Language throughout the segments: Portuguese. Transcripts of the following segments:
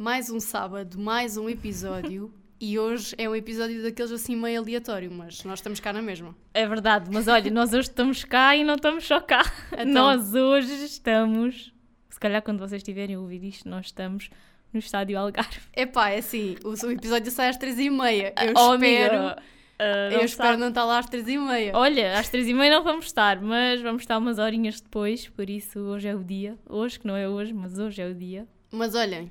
Mais um sábado, mais um episódio. e hoje é um episódio daqueles assim meio aleatório, mas nós estamos cá na mesma. É verdade, mas olha, nós hoje estamos cá e não estamos só cá. Então. Nós hoje estamos. Se calhar quando vocês estiverem a ouvir isto, nós estamos no estádio Algarve. Epá, é assim, o, o episódio sai às três e meia. Eu Oh, espero, amiga, ah, eu não espero sabe- não estar lá às três e meia. Olha, às três e meia não vamos estar, mas vamos estar umas horinhas depois, por isso hoje é o dia. Hoje, que não é hoje, mas hoje é o dia. Mas olhem,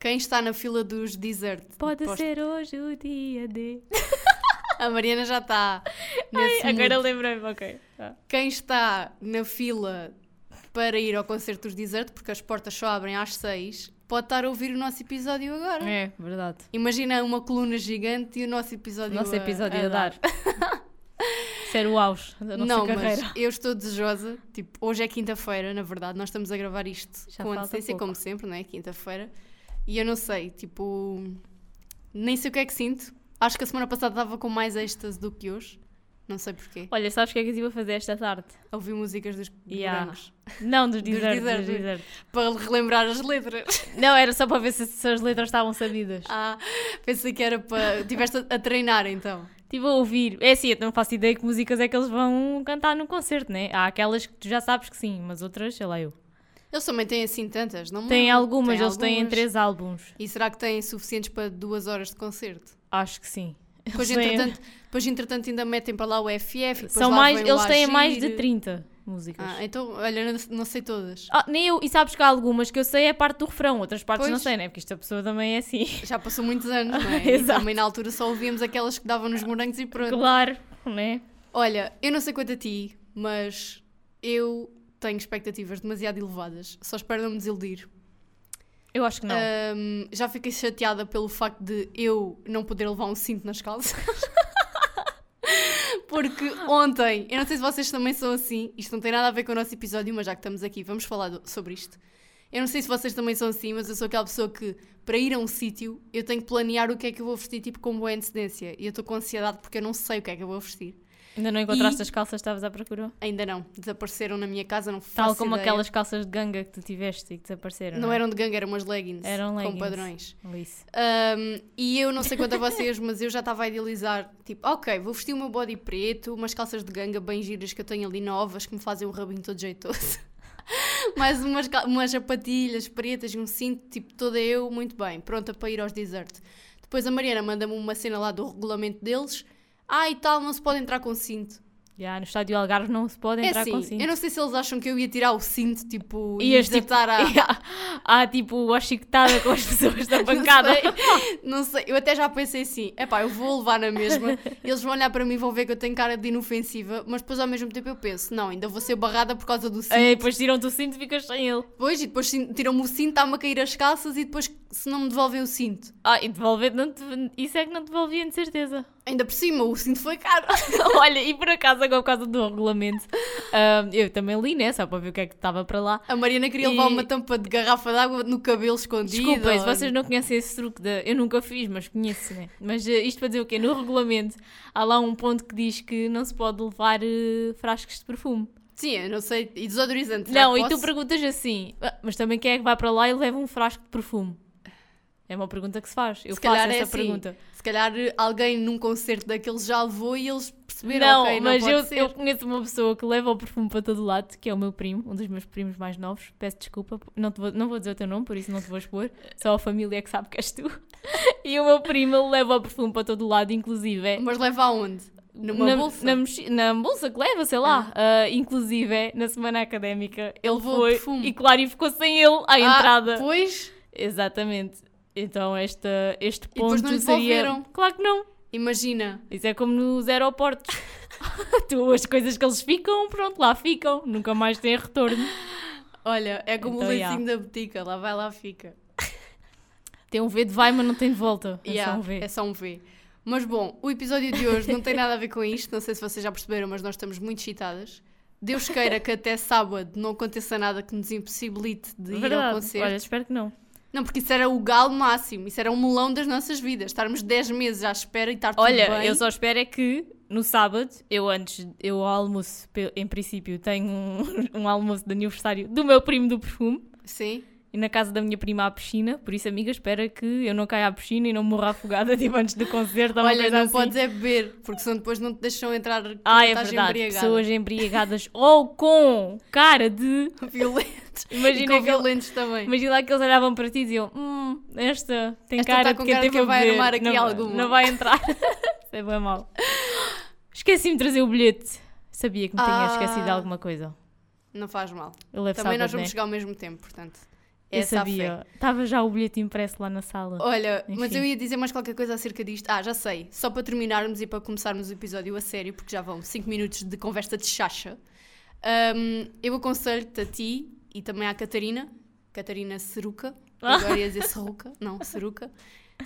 quem está na fila dos desert? Pode Posto- ser hoje o dia de. A Mariana já está nesse Agora lembrei-me, ok. Tá. Quem está na fila para ir ao concerto dos desert, porque as portas só abrem às seis, pode estar a ouvir o nosso episódio agora. É, verdade. Imagina uma coluna gigante e o nosso episódio Nosso a- episódio a dar. Isso era o auge da nossa Não, carreira. mas eu estou desejosa. Tipo, hoje é quinta-feira, na verdade. Nós estamos a gravar isto Já com antecedência, como sempre, não é? Quinta-feira. E eu não sei, tipo. Nem sei o que é que sinto. Acho que a semana passada estava com mais êxtase do que hoje. Não sei porquê. Olha, sabes o que é que eu estive a fazer esta tarde? A ouvir músicas dos Yeah. Não, dos desertos. desertos. dos desertos. Para relembrar as letras. Não, era só para ver se, se as letras estavam sabidas. Ah, pensei que era para. Estiveste a, a treinar então. Estive a ouvir. É assim, eu não faço ideia que músicas é que eles vão cantar no concerto, né? Há aquelas que tu já sabes que sim, mas outras, sei lá eu. Eles também têm assim tantas, não Tem algumas, eles têm algumas. três álbuns. E será que têm suficientes para duas horas de concerto? Acho que sim. Depois, Eles têm- entretanto, depois, entretanto, ainda metem para lá o FF. e depois São lá mais, vem o eles têm mais Agir. de 30 músicas. Ah, então, olha, não, não sei todas. Ah, nem eu, e sabes que há algumas que eu sei é parte do refrão, outras partes Pois. não sei, né? Porque esta pessoa também é assim. Já passou muitos anos, não é? E Exato. também na altura só ouvíamos aquelas que davam nos morangos e pronto. Claro, né? Olha, eu não sei quanto a ti, mas eu tenho expectativas demasiado elevadas. Só espero não me desiludir. Eu acho que não. Ahm, já fiquei chateada pelo facto de eu não poder levar um cinto nas calças. Porque ontem, eu não sei se vocês também são assim, isto não tem nada a ver com o nosso episódio, mas já que estamos aqui, vamos falar do- sobre isto. Eu não sei se vocês também são assim, mas eu sou aquela pessoa que, para ir a um sítio, eu tenho que planear o que é que eu vou vestir, tipo, com boa antecedência. E eu estou com ansiedade porque eu não sei o que é que eu vou vestir. Ainda não encontraste e- as calças que estavas à procura? Ainda não. Desapareceram na minha casa, não faço Tal como ideia. aquelas calças de ganga que tu tiveste e que desapareceram. Não é? eram de ganga, eram umas leggings. Eram Com leggings. padrões. Isso. Um, e eu não sei quanto a vocês, mas eu já estava a idealizar, tipo, ok, vou vestir o meu body preto, umas calças de ganga bem giras que eu tenho ali novas, que me fazem o rabinho todo jeitoso. Mais umas, umas sapatilhas pretas e um cinto, tipo, toda eu muito bem, pronta para ir aos desert. Depois a Mariana manda-me uma cena lá do regulamento deles. Ah, e tal, não se pode entrar com cinto. Já, no estádio Algarve não se pode É entrar assim, com cinto. eu não sei se eles acham que eu ia tirar o cinto, tipo, e Ias, tipo, desatar a... Tipo a chicotada com as pessoas da bancada. Não sei, não sei, eu até já pensei assim, epá, eu vou levar na mesma, eles vão olhar para mim e vão ver que eu tenho cara de inofensiva, mas depois ao mesmo tempo eu penso, não, ainda vou ser barrada por causa do cinto. Aí depois tiram-te o cinto e ficas sem ele. Depois, e depois tiram-me o cinto, está-me a cair as calças e depois se não me devolvem o cinto. Ah, e devolver, não te- isso é que não devolviam de certeza. Ainda por cima, o cinto foi caro. Olha, e por acaso, agora por causa do regulamento, ah, eu também li, né? Só para ver o que é que estava para lá. A Mariana queria E- levar uma tampa de garrafa de água no cabelo escondido. Desculpem, se vocês não conhecem esse truque, de, eu nunca fiz, mas conheço, né? Mas eh, isto para dizer o quê? No regulamento há lá um ponto que diz que não se pode levar eh, frascos de perfume. Sim, eu não sei, e desodorizante. Não, e tu posso? perguntas assim, "Ah, mas também quem é que vai para lá e leva um frasco de perfume? É uma pergunta que se faz. Eu Se faço calhar essa é assim, pergunta. Se calhar alguém num concerto daqueles já levou e eles perceberam, Não, ok, não mas pode eu, ser. eu conheço uma pessoa que leva o perfume para todo lado, que é o meu primo, um dos meus primos mais novos. Peço desculpa, não, vou, não vou dizer o teu nome, por isso não te vou expor. Só a família é que sabe que és tu. E o meu primo ele leva o perfume para todo lado, inclusive. é- Mas leva aonde? Numa na, bolsa? Na, na bolsa que leva, sei lá. Ah, inclusive, na semana académica, ele o foi. perfume. E claro, e ficou sem ele à Ah, entrada. Pois, Exatamente. Então, esta, este E depois ponto não lhe seria. devolveram? Claro que não. imagina. Isso é como nos aeroportos. tu, as coisas que eles ficam, pronto, lá ficam. Nunca mais têm retorno. Olha, é como Então, o yeah. leicinho da botica, lá vai, lá fica. Tem um V de vai, mas não tem de volta. É Yeah, só um V. é só um V. Mas bom, o episódio de hoje não tem nada a ver com isto, não sei se vocês já perceberam, mas nós estamos muito excitadas. Deus queira que até sábado não aconteça nada que nos impossibilite de ir ao Verdade. concerto. Olha, espero que não. Não, porque isso era o galo máximo, isso era um melão das nossas vidas. Estarmos 10 meses à espera e estar tudo Olha, bem. eu só espero é que no sábado, eu antes, eu ao almoço, em princípio, tenho um, um almoço de aniversário do meu primo do perfume. Sim. e na casa da minha prima há piscina, por isso, amiga, espera que eu não caia à piscina e não morra afogada tipo antes do concerto. Olha, não assim. podes é beber, porque senão depois não te deixam entrar Ah, é verdade. embriagada. Pessoas embriagadas ou com cara de. violentos. e Imagina, que, ele- violentos também. imagina lá que eles olhavam para ti e diziam: Hum, esta tem Esta cara tá de quem cara teve quem vai beber. armar aqui não, alguma." Não vai entrar. É bem mal. Esqueci-me de trazer o bilhete. Sabia que me tinha Ah. esquecido de alguma coisa. Não faz mal. Também sábado, nós vamos né? chegar ao mesmo tempo, portanto. Eu fé. sabia. Estava já o bilhete impresso lá na sala. Olha, mas Enfim. eu ia dizer mais qualquer coisa acerca disto. Ah, já sei. Só para terminarmos e para começarmos o episódio a sério, porque já vão 5 minutos de conversa de chacha. hum, eu aconselho-te a ti e também à Catarina, Catarina Seruca, Ah. agora ia dizer Serruca, não, Seruca.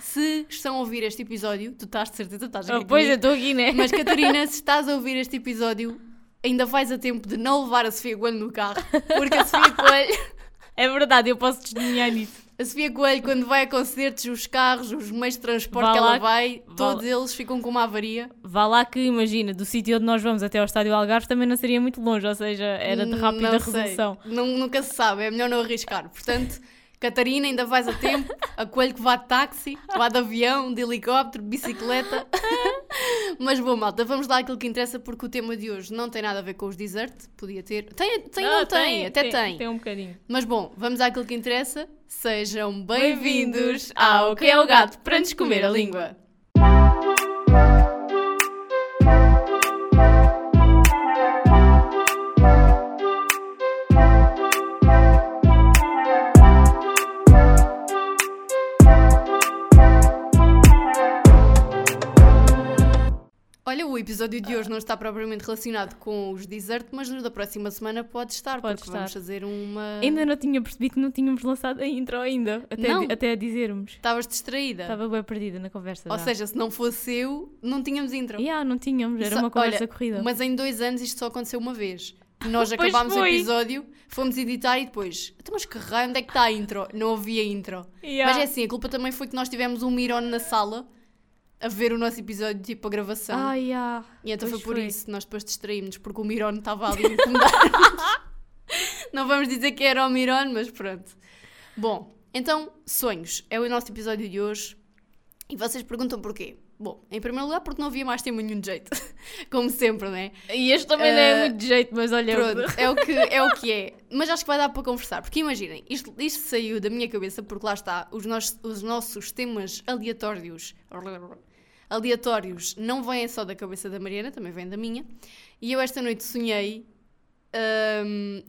Se estão a ouvir este episódio, tu estás de certeza, estás Ah, aqui pois, eu estou aqui, né? Mas Catarina, se estás a ouvir este episódio, ainda vais a tempo de não levar a Sofia Coelho no carro, porque a Sofia Coelho É verdade, eu posso testemunhar nisso. A Sofia Coelho, quando vai a concertos, os carros, os meios de transporte Vá que ela vai, vá todos lá- eles ficam com uma avaria. Vá lá que, imagina, do sítio onde nós vamos até ao estádio Algarve também não seria muito longe, ou seja, era de rápida Não resolução. Não- nunca se sabe, é melhor não arriscar. Portanto, Catarina, ainda vais a tempo. A Coelho que vá de táxi, vá de avião, de helicóptero, bicicleta. Mas bom, malta, vamos lá àquilo que interessa, porque o tema de hoje não tem nada a ver com os desert. Podia ter. Tem, tem Ah, não tem, até tem. Tem um bocadinho. Mas bom, vamos àquilo que interessa. Sejam Bem-vindos bem-vindos ao Que é o Gato para nos comer a língua. O episódio de hoje não está propriamente relacionado com os desert, mas no da próxima semana pode estar, Pode porque estar. vamos fazer uma. Ainda não tinha percebido que não tínhamos lançado a intro ainda, até, Não. até a dizermos. Estavas distraída. Estava bem perdida na conversa. Ou já. seja, se não fosse eu, não tínhamos intro. Yeah, não tínhamos, era Só- uma conversa olha, corrida. Mas em dois anos isto só aconteceu uma vez. Nós acabámos o episódio, fomos editar e depois. Então, mas que raio, onde é que está a intro? Não havia intro. Yeah. Mas é assim, a culpa também foi que nós tivemos um Miron na sala a ver o nosso episódio, tipo a gravação. Ah, yeah. e então foi por foi. isso que nós depois distraímos, porque o Miron estava ali a incomodar. Não vamos dizer que era o Miron, mas pronto. Bom, então, sonhos. É o nosso episódio de hoje. E vocês perguntam porquê? Bom, em primeiro lugar, porque não havia mais tema nenhum de jeito. Como sempre, não é? E este também não é Ah, muito de jeito, mas olha. Pronto, é o, que, é o que é. Mas acho que vai dar para conversar. Porque imaginem, isto, isto saiu da minha cabeça, porque lá está, os, nos, os nossos temas aleatórios. Aleatórios não vêm só da cabeça da Mariana, também vêm da minha. E eu esta noite sonhei. hum,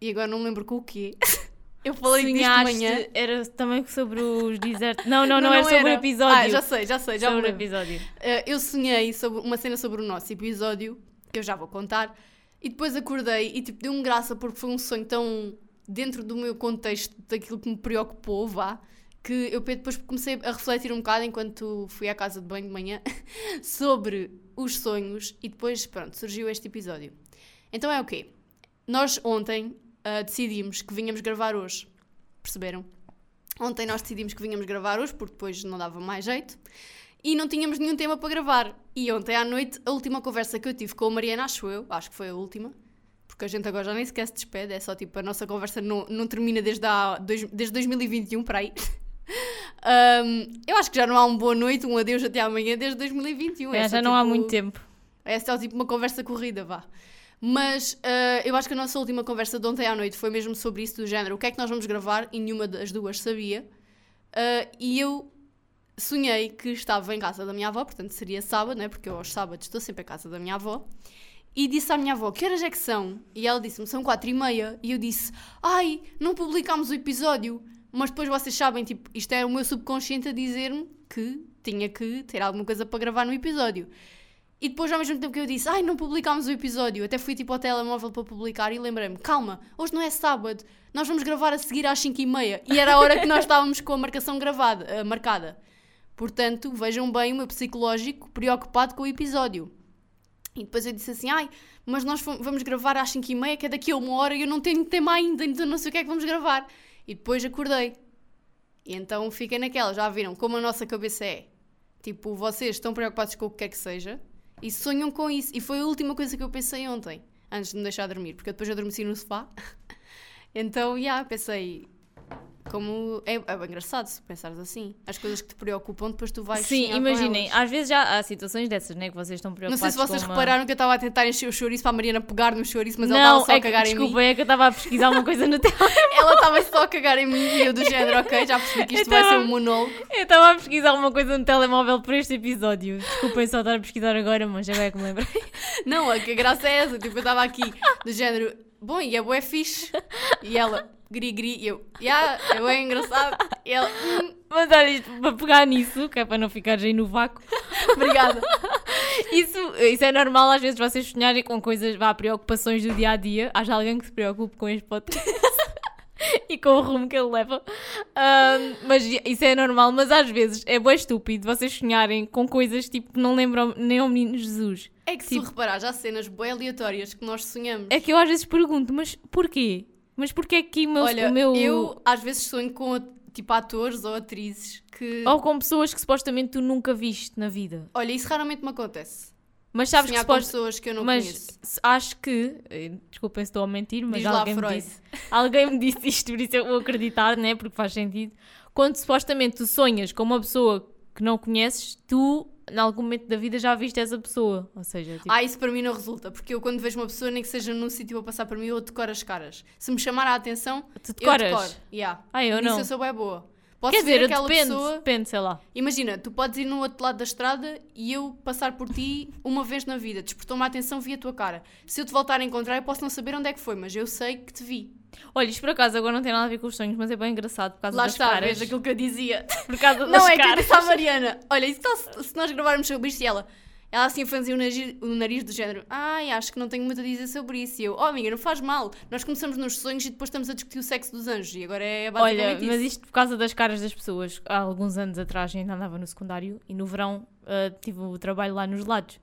e agora não me lembro com o quê. Eu falei disto de manhã. era também sobre os desertos. Não, não, não, era sobre o episódio. Ah, já sei, já sei, já sobre o episódio. Uh, eu sonhei sobre uma cena sobre o nosso episódio, que eu já vou contar, e depois acordei e tipo deu-me graça porque foi um sonho tão dentro do meu contexto, daquilo que me preocupou, vá, que eu depois comecei a refletir um bocado enquanto fui à casa de banho de manhã sobre os sonhos e depois, pronto, surgiu este episódio. Então é o quê? Nós ontem uh, decidimos que vinhamos gravar hoje, perceberam? Ontem nós decidimos que vinhamos gravar hoje porque depois não dava mais jeito e não tínhamos nenhum tema para gravar. E ontem à noite, a última conversa que eu tive com a Mariana, acho eu, acho que foi a última, porque a gente agora já nem sequer se despede, é só tipo, a nossa conversa não, não termina desde, dois, desde 2021 para aí. Um, eu acho que já não há um boa noite, um adeus até amanhã desde 2021. É, É já não há tipo, muito tempo. é só tipo uma conversa corrida, vá. Mas ah, eu acho que a nossa última conversa de ontem à noite foi mesmo sobre isso do género. O que é que nós vamos gravar? E nenhuma das duas sabia. Ah, e eu sonhei que estava em casa da minha avó, portanto seria sábado, né? Porque eu aos sábados estou sempre em casa da minha avó. E disse à minha avó, que horas é que são? E ela disse-me, são quatro e meia. E eu disse, ai, não publicámos o episódio. Mas depois vocês sabem, tipo, isto é o meu subconsciente a dizer-me que tinha que ter alguma coisa para gravar no episódio. E depois, ao mesmo tempo que eu disse, ai, não publicámos o episódio, até fui tipo ao telemóvel para publicar e lembrei-me, calma, hoje não é sábado, nós vamos gravar a seguir às 5 e meia. E era a hora que nós estávamos com a marcação gravada, eh, marcada. Portanto, vejam bem o meu psicológico preocupado com o episódio. E depois eu disse assim, ai, mas nós vamos gravar às 5 e meia, que é daqui a uma hora e eu não tenho tema ainda, então não sei o que é que vamos gravar. E depois acordei. E então fiquei naquela, já viram como a nossa cabeça é. Tipo, vocês estão preocupados com o que quer que seja e sonham com isso. E foi a última coisa que eu pensei ontem, antes de me deixar dormir, porque depois eu adormeci no sofá. então, já, pensei, como. É, é bem engraçado se pensares assim. As coisas que te preocupam, depois tu vais. Sim, imaginem, às vezes já há situações dessas, né? Que vocês estão Não preocupados sei se vocês uma- repararam que eu estava a tentar encher o chouriço para a Mariana pegar no chouriço, mas ela estava Não, só é a que, cagar em desculpa, mim. é que eu estava a pesquisar uma coisa no telemóvel. Ela estava só a cagar em mim e eu do género, ok, já percebi que isto Eu vai ser tava- um monólogo. Eu estava a pesquisar uma coisa no telemóvel para este episódio. Desculpem só estar a pesquisar agora, mas agora é que me lembrei. Não, a graça é essa. Tipo, eu estava aqui do género, bom, e é bué fixe. E ela, gri gri, e eu, yeah, é bem engraçado. E ela, hum, Mas olha, isto, para pegar nisso, que é para não ficares aí no vácuo, obrigada. isso, isso é normal às vezes vocês sonharem com coisas, vá, preocupações do dia a dia. Haja alguém que se preocupe com este podcast. E com o rumo que ele leva. Ahm, mas isso é normal, mas às vezes é bem estúpido vocês sonharem com coisas tipo que não lembram nem ao menino Jesus. É que se tu reparares, há cenas bem aleatórias que nós sonhamos. É que eu às vezes pergunto, mas porquê? Mas porquê que o meu, Olha, o meu... eu às vezes sonho com tipo atores ou atrizes que. Ou com pessoas que supostamente tu nunca viste na vida. Olha, isso raramente me acontece. Mas sabes que Sonhar com supost... pessoas que eu não mas conheço. acho que, eh, desculpem se estou a mentir, mas Diz alguém me, disse, alguém me disse isto, por isso eu vou acreditar, né? Porque faz sentido. Quando supostamente tu sonhas com uma pessoa que não conheces, tu, em algum momento da vida, já viste essa pessoa. Ou seja, tipo, Ah, isso para mim não resulta, porque eu quando vejo uma pessoa, nem que seja num sítio a passar para mim, eu decoro as caras. Se me chamar a atenção, tu eu decoras. decoro. Yeah. Ah, eu Nisso não. eu sou bem boa. Posso Quer dizer, eu aquela depende, pessoa. depende, sei lá. Imagina, tu podes ir no outro lado da estrada e eu passar por ti uma vez na vida. Despertou-me a atenção, vi a tua cara. Se eu te voltar a encontrar, eu posso não saber onde é que foi, mas eu sei que te vi. Olha, isto por acaso agora não tem nada a ver com os sonhos, mas é bem engraçado por causa Lá das está, caras. vês aquilo que eu dizia. Por causa das Não, é que eu caras. disse à Mariana: Olha, então, se, nós gravarmos sobre isto e ela, ela assim fazia o nariz, o nariz do género: Ai, acho que não tenho muito a dizer sobre isso. E eu: Oh, amiga, não faz mal. Nós começamos nos sonhos e depois estamos a discutir o sexo dos anjos. E agora é basicamente Olha, isso. mas isto por causa das caras das pessoas. Há alguns anos atrás ainda andava no secundário e no verão ah, tive o trabalho lá nos lados.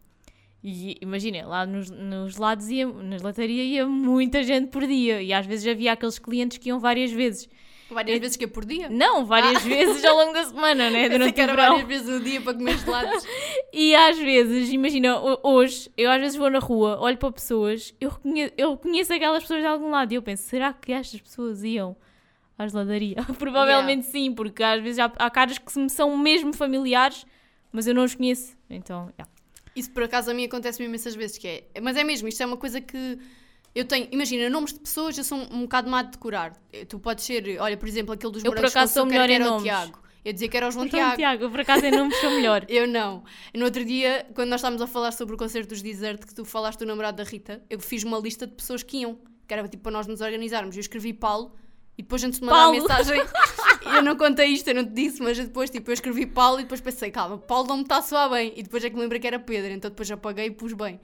E imagina, lá nos, nos lados ia, na gelataria ia muita gente por dia e às vezes havia aqueles clientes que iam várias vezes. Várias vezes que é por dia. Não, várias vezes ao longo da semana, né? Durante que era várias vezes no dia para comer gelados. E às vezes, imagina, ho- hoje, eu às vezes vou na rua, olho para pessoas, eu reconheço, eu conheço aquelas pessoas de algum lado e eu penso, será que estas pessoas iam à geladaria? Provavelmente sim, porque às vezes há, há caras que me são mesmo familiares, mas eu não os conheço. Então, yeah. Isso por acaso a mim acontece-me imensas vezes, que é. Mas é mesmo, isto é uma coisa que eu tenho. Imagina, nomes de pessoas eu sou um, um bocado má de decorar. Tu podes ser, olha, por exemplo, aquele dos Eu, por acaso, sou melhor era o nomes. Tiago. Eu dizia que era o João Tiago. Tiago, por acaso em nomes sou melhor. Eu não. No outro dia, quando nós estávamos a falar sobre o concerto dos Desert, que tu falaste do namorado da Rita, eu fiz uma lista de pessoas que iam, que era tipo para nós nos organizarmos. Eu escrevi Paulo e depois antes de mandar Paulo. a mensagem, eu não contei isto, eu não te disse, mas depois tipo, eu escrevi Paulo e depois pensei, calma, Paulo não me está a soar bem. E depois é que me lembrei que era Pedro, então depois apaguei e pus bem.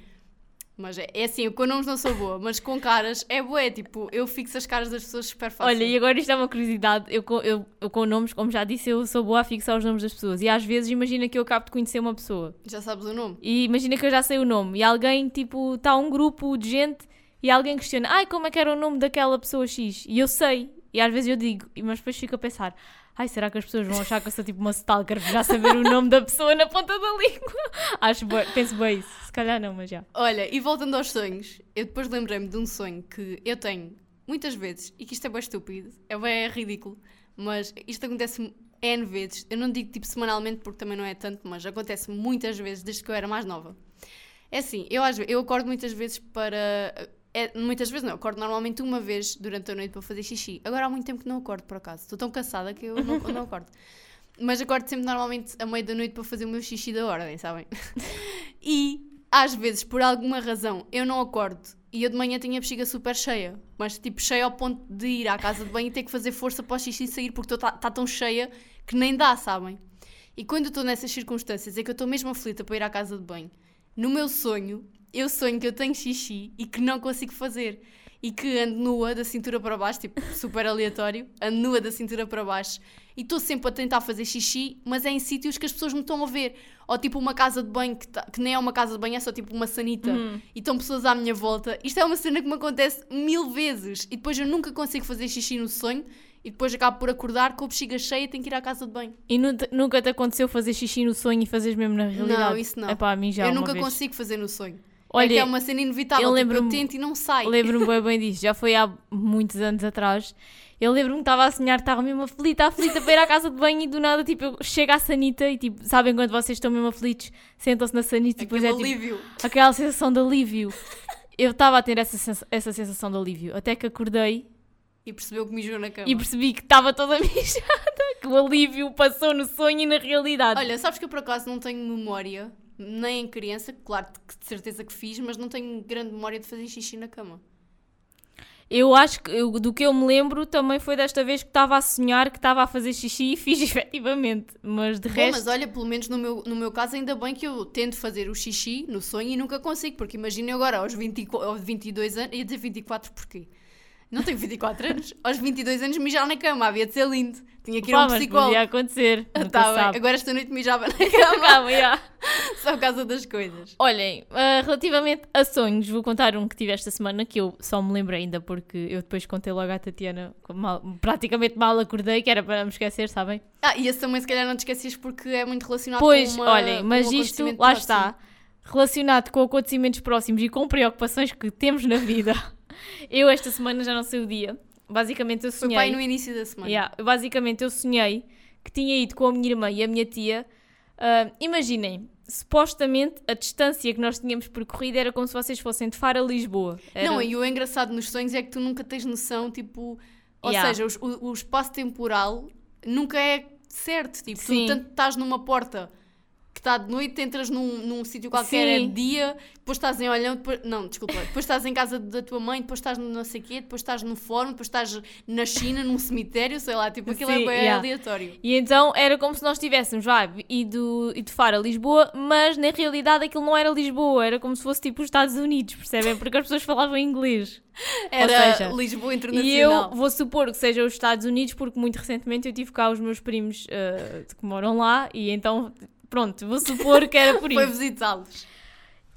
Mas é, é assim, eu com nomes não sou boa, mas com caras é bué, tipo, eu fixo as caras das pessoas super fácil. Olha, e agora isto é uma curiosidade. Eu, eu, eu com nomes, como já disse, eu sou boa a fixar os nomes das pessoas. E às vezes imagina que eu acabo de conhecer uma pessoa. Já sabes o nome? E imagina que eu já sei o nome. E alguém, tipo, está um grupo de gente e alguém questiona: Ai, como é que era o nome daquela pessoa X? E eu sei. E às vezes eu digo, mas depois fico a pensar: Ai, será que as pessoas vão achar que eu sou tipo uma stalker já saber o nome da pessoa na ponta da língua? Acho bué- penso bem isso. Se calhar não, mas já. Olha, e voltando aos sonhos, eu depois lembrei-me de um sonho que eu tenho muitas vezes, e que isto é bem estúpido, é bem ridículo, mas isto acontece N vezes. Eu não digo tipo semanalmente porque também não é tanto, mas acontece muitas vezes desde que eu era mais nova. É assim, eu, às ve- eu acordo muitas vezes para. É, muitas vezes não, eu acordo normalmente uma vez durante a noite para fazer xixi. Agora há muito tempo que não acordo, por acaso. Estou tão cansada que eu não, não acordo. Mas acordo sempre normalmente à meia da noite para fazer o meu xixi da ordem, sabem? E às vezes, por alguma razão, eu não acordo e eu de manhã tenho a bexiga super cheia, mas tipo cheia ao ponto de ir à casa de banho e ter que fazer força para o xixi sair porque está tá tão cheia que nem dá, sabem? E quando eu estou nessas circunstâncias é que eu estou mesmo aflita para ir à casa de banho. No meu sonho, eu sonho que eu tenho xixi e que não consigo fazer. E que ando nua da cintura para baixo, tipo super aleatório, ando nua da cintura para baixo e estou sempre a tentar fazer xixi, mas é em sítios que as pessoas me estão a ver. Ou tipo uma casa de banho que, tá- que nem é uma casa de banho, é só tipo uma sanita e estão pessoas à minha volta. Isto é uma cena que me acontece mil vezes e depois eu nunca consigo fazer xixi no sonho e depois acabo por acordar com a bexiga cheia e tenho que ir à casa de banho. E nu- nunca te aconteceu fazer xixi no sonho e fazeres mesmo na realidade? Não, isso não. A mim já eu nunca vez. consigo fazer no sonho. Olha, é que é uma cena inevitável. eu tipo, eu tento e não sai. Lembro-me bem, bem disso. Já foi há muitos anos atrás. Eu lembro-me que estava a sonhar, estava mesmo aflita, aflita para ir à casa de banho e do nada, tipo, eu chego à sanita e tipo, sabem quando vocês estão mesmo aflitos, sentam-se na sanita e depois Aquele é tipo, alívio. aquela sensação de alívio. Eu estava a ter essa, sens- essa sensação de alívio, até que acordei E percebeu que mijou na cama. e percebi que estava toda mijada, que o alívio passou no sonho e na realidade. Olha, sabes que eu por acaso não tenho memória, nem em criança, claro que de certeza que fiz, mas não tenho grande memória de fazer xixi na cama. Eu acho que eu- do que eu me lembro também foi desta vez que estava a sonhar que estava a fazer xixi e fiz efetivamente, mas de Bom, resto. mas olha, pelo menos no meu, no meu caso, ainda bem que eu tento fazer o xixi no sonho e nunca consigo, porque imagina agora aos, 20, aos 22 anos, ia dizer 24 porquê? Não tenho 24 anos, aos 22 anos mijar na cama, havia de ser lindo, tinha que ir a Pá, um mas psicólogo. podia acontecer. Tá sabe. agora esta noite mijava na cama, Calma, já. só por causa das coisas. Olhem, ah, relativamente a sonhos, vou contar um que tive esta semana que eu só me lembro ainda porque eu depois contei logo à Tatiana, mal- praticamente mal acordei, que era para me esquecer, sabem? Ah, e esse também se calhar não te esqueces porque é muito relacionado Pois, com uma, olhem, mas um isto, lá próximo. está, relacionado com acontecimentos próximos e com preocupações que temos na vida. eu esta semana já não sei o dia. Basicamente eu Foi sonhei. pai no início da semana. Yeah, basicamente eu sonhei que tinha ido com a minha irmã e a minha tia. Ah, imaginem, supostamente a distância que nós tínhamos percorrido era como se vocês fossem de Faro a Lisboa. Era- Não, e o engraçado nos sonhos é que tu nunca tens noção, tipo. Ou Yeah. seja, o, o espaço temporal nunca é certo. Tipo, Sim. tu tanto estás numa porta está de noite, entras num, num sítio qualquer, é Sim. dia, depois estás em Olhão, depois, não, desculpa, depois estás em casa da tua mãe, depois estás no não sei quê, depois estás no fórum, depois estás na China, num cemitério, sei lá, tipo, aquilo Sim, é bem yeah. aleatório. E então era como se nós tivéssemos ido, ido de Faro a Lisboa, mas na realidade aquilo não era Lisboa, era como se fosse tipo os Estados Unidos, percebem? Porque as pessoas falavam inglês. Era seja, Lisboa E Internacional. eu vou supor que seja os Estados Unidos, porque muito recentemente eu tive cá os meus primos ah, que moram lá, e então, pronto, vou supor que era por Foi isso. visitá-los.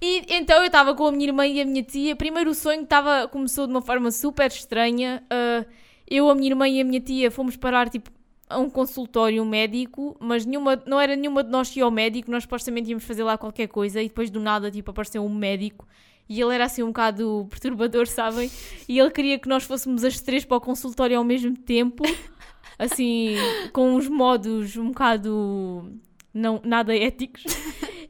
E então eu estava com a minha irmã e a minha tia. Primeiro o sonho tava, começou de uma forma super estranha. Ah, eu, a minha irmã e a minha tia fomos parar tipo, a um consultório médico, mas nenhuma, não era nenhuma de nós que ia ao médico. Nós supostamente íamos fazer lá qualquer coisa e depois do nada tipo, apareceu um médico. E ele era assim um bocado perturbador, sabem? E ele queria que nós fôssemos as três para o consultório ao mesmo tempo, assim, com uns modos um bocado não, nada éticos.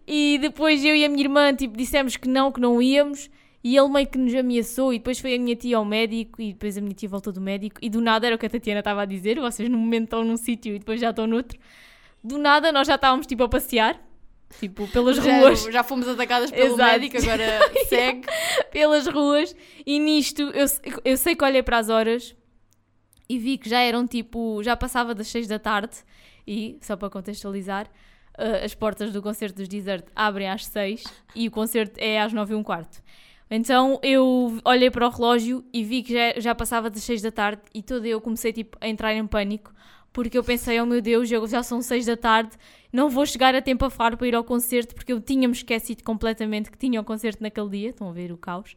E depois eu e a minha irmã, tipo, dissemos que não, que não íamos. E ele meio que nos ameaçou. E depois foi a minha tia ao médico. E depois a minha tia voltou do médico. E do nada era o que a Tatiana estava a dizer. Vocês no momento estão num sítio e depois já estão noutro. Do nada nós já estávamos, tipo, a passear. Tipo, pelas Já, ruas. já fomos atacadas pelo Exato. médico, agora segue. pelas ruas e nisto eu, eu sei que olhei para as horas e vi que já eram tipo, já passava das 6 da tarde e, só para contextualizar, eh, as portas do concerto dos Desert abrem às 6 e o concerto é às 9 e um quarto. Então eu olhei para o relógio e vi que já, já passava das 6 da tarde e toda eu comecei tipo, a entrar em pânico porque eu pensei, oh meu Deus, eu- já são 6 da tarde, não vou chegar a tempo a Faro para ir ao concerto porque eu tinha-me esquecido completamente que tinha o concerto naquele dia. Estão a ver o caos?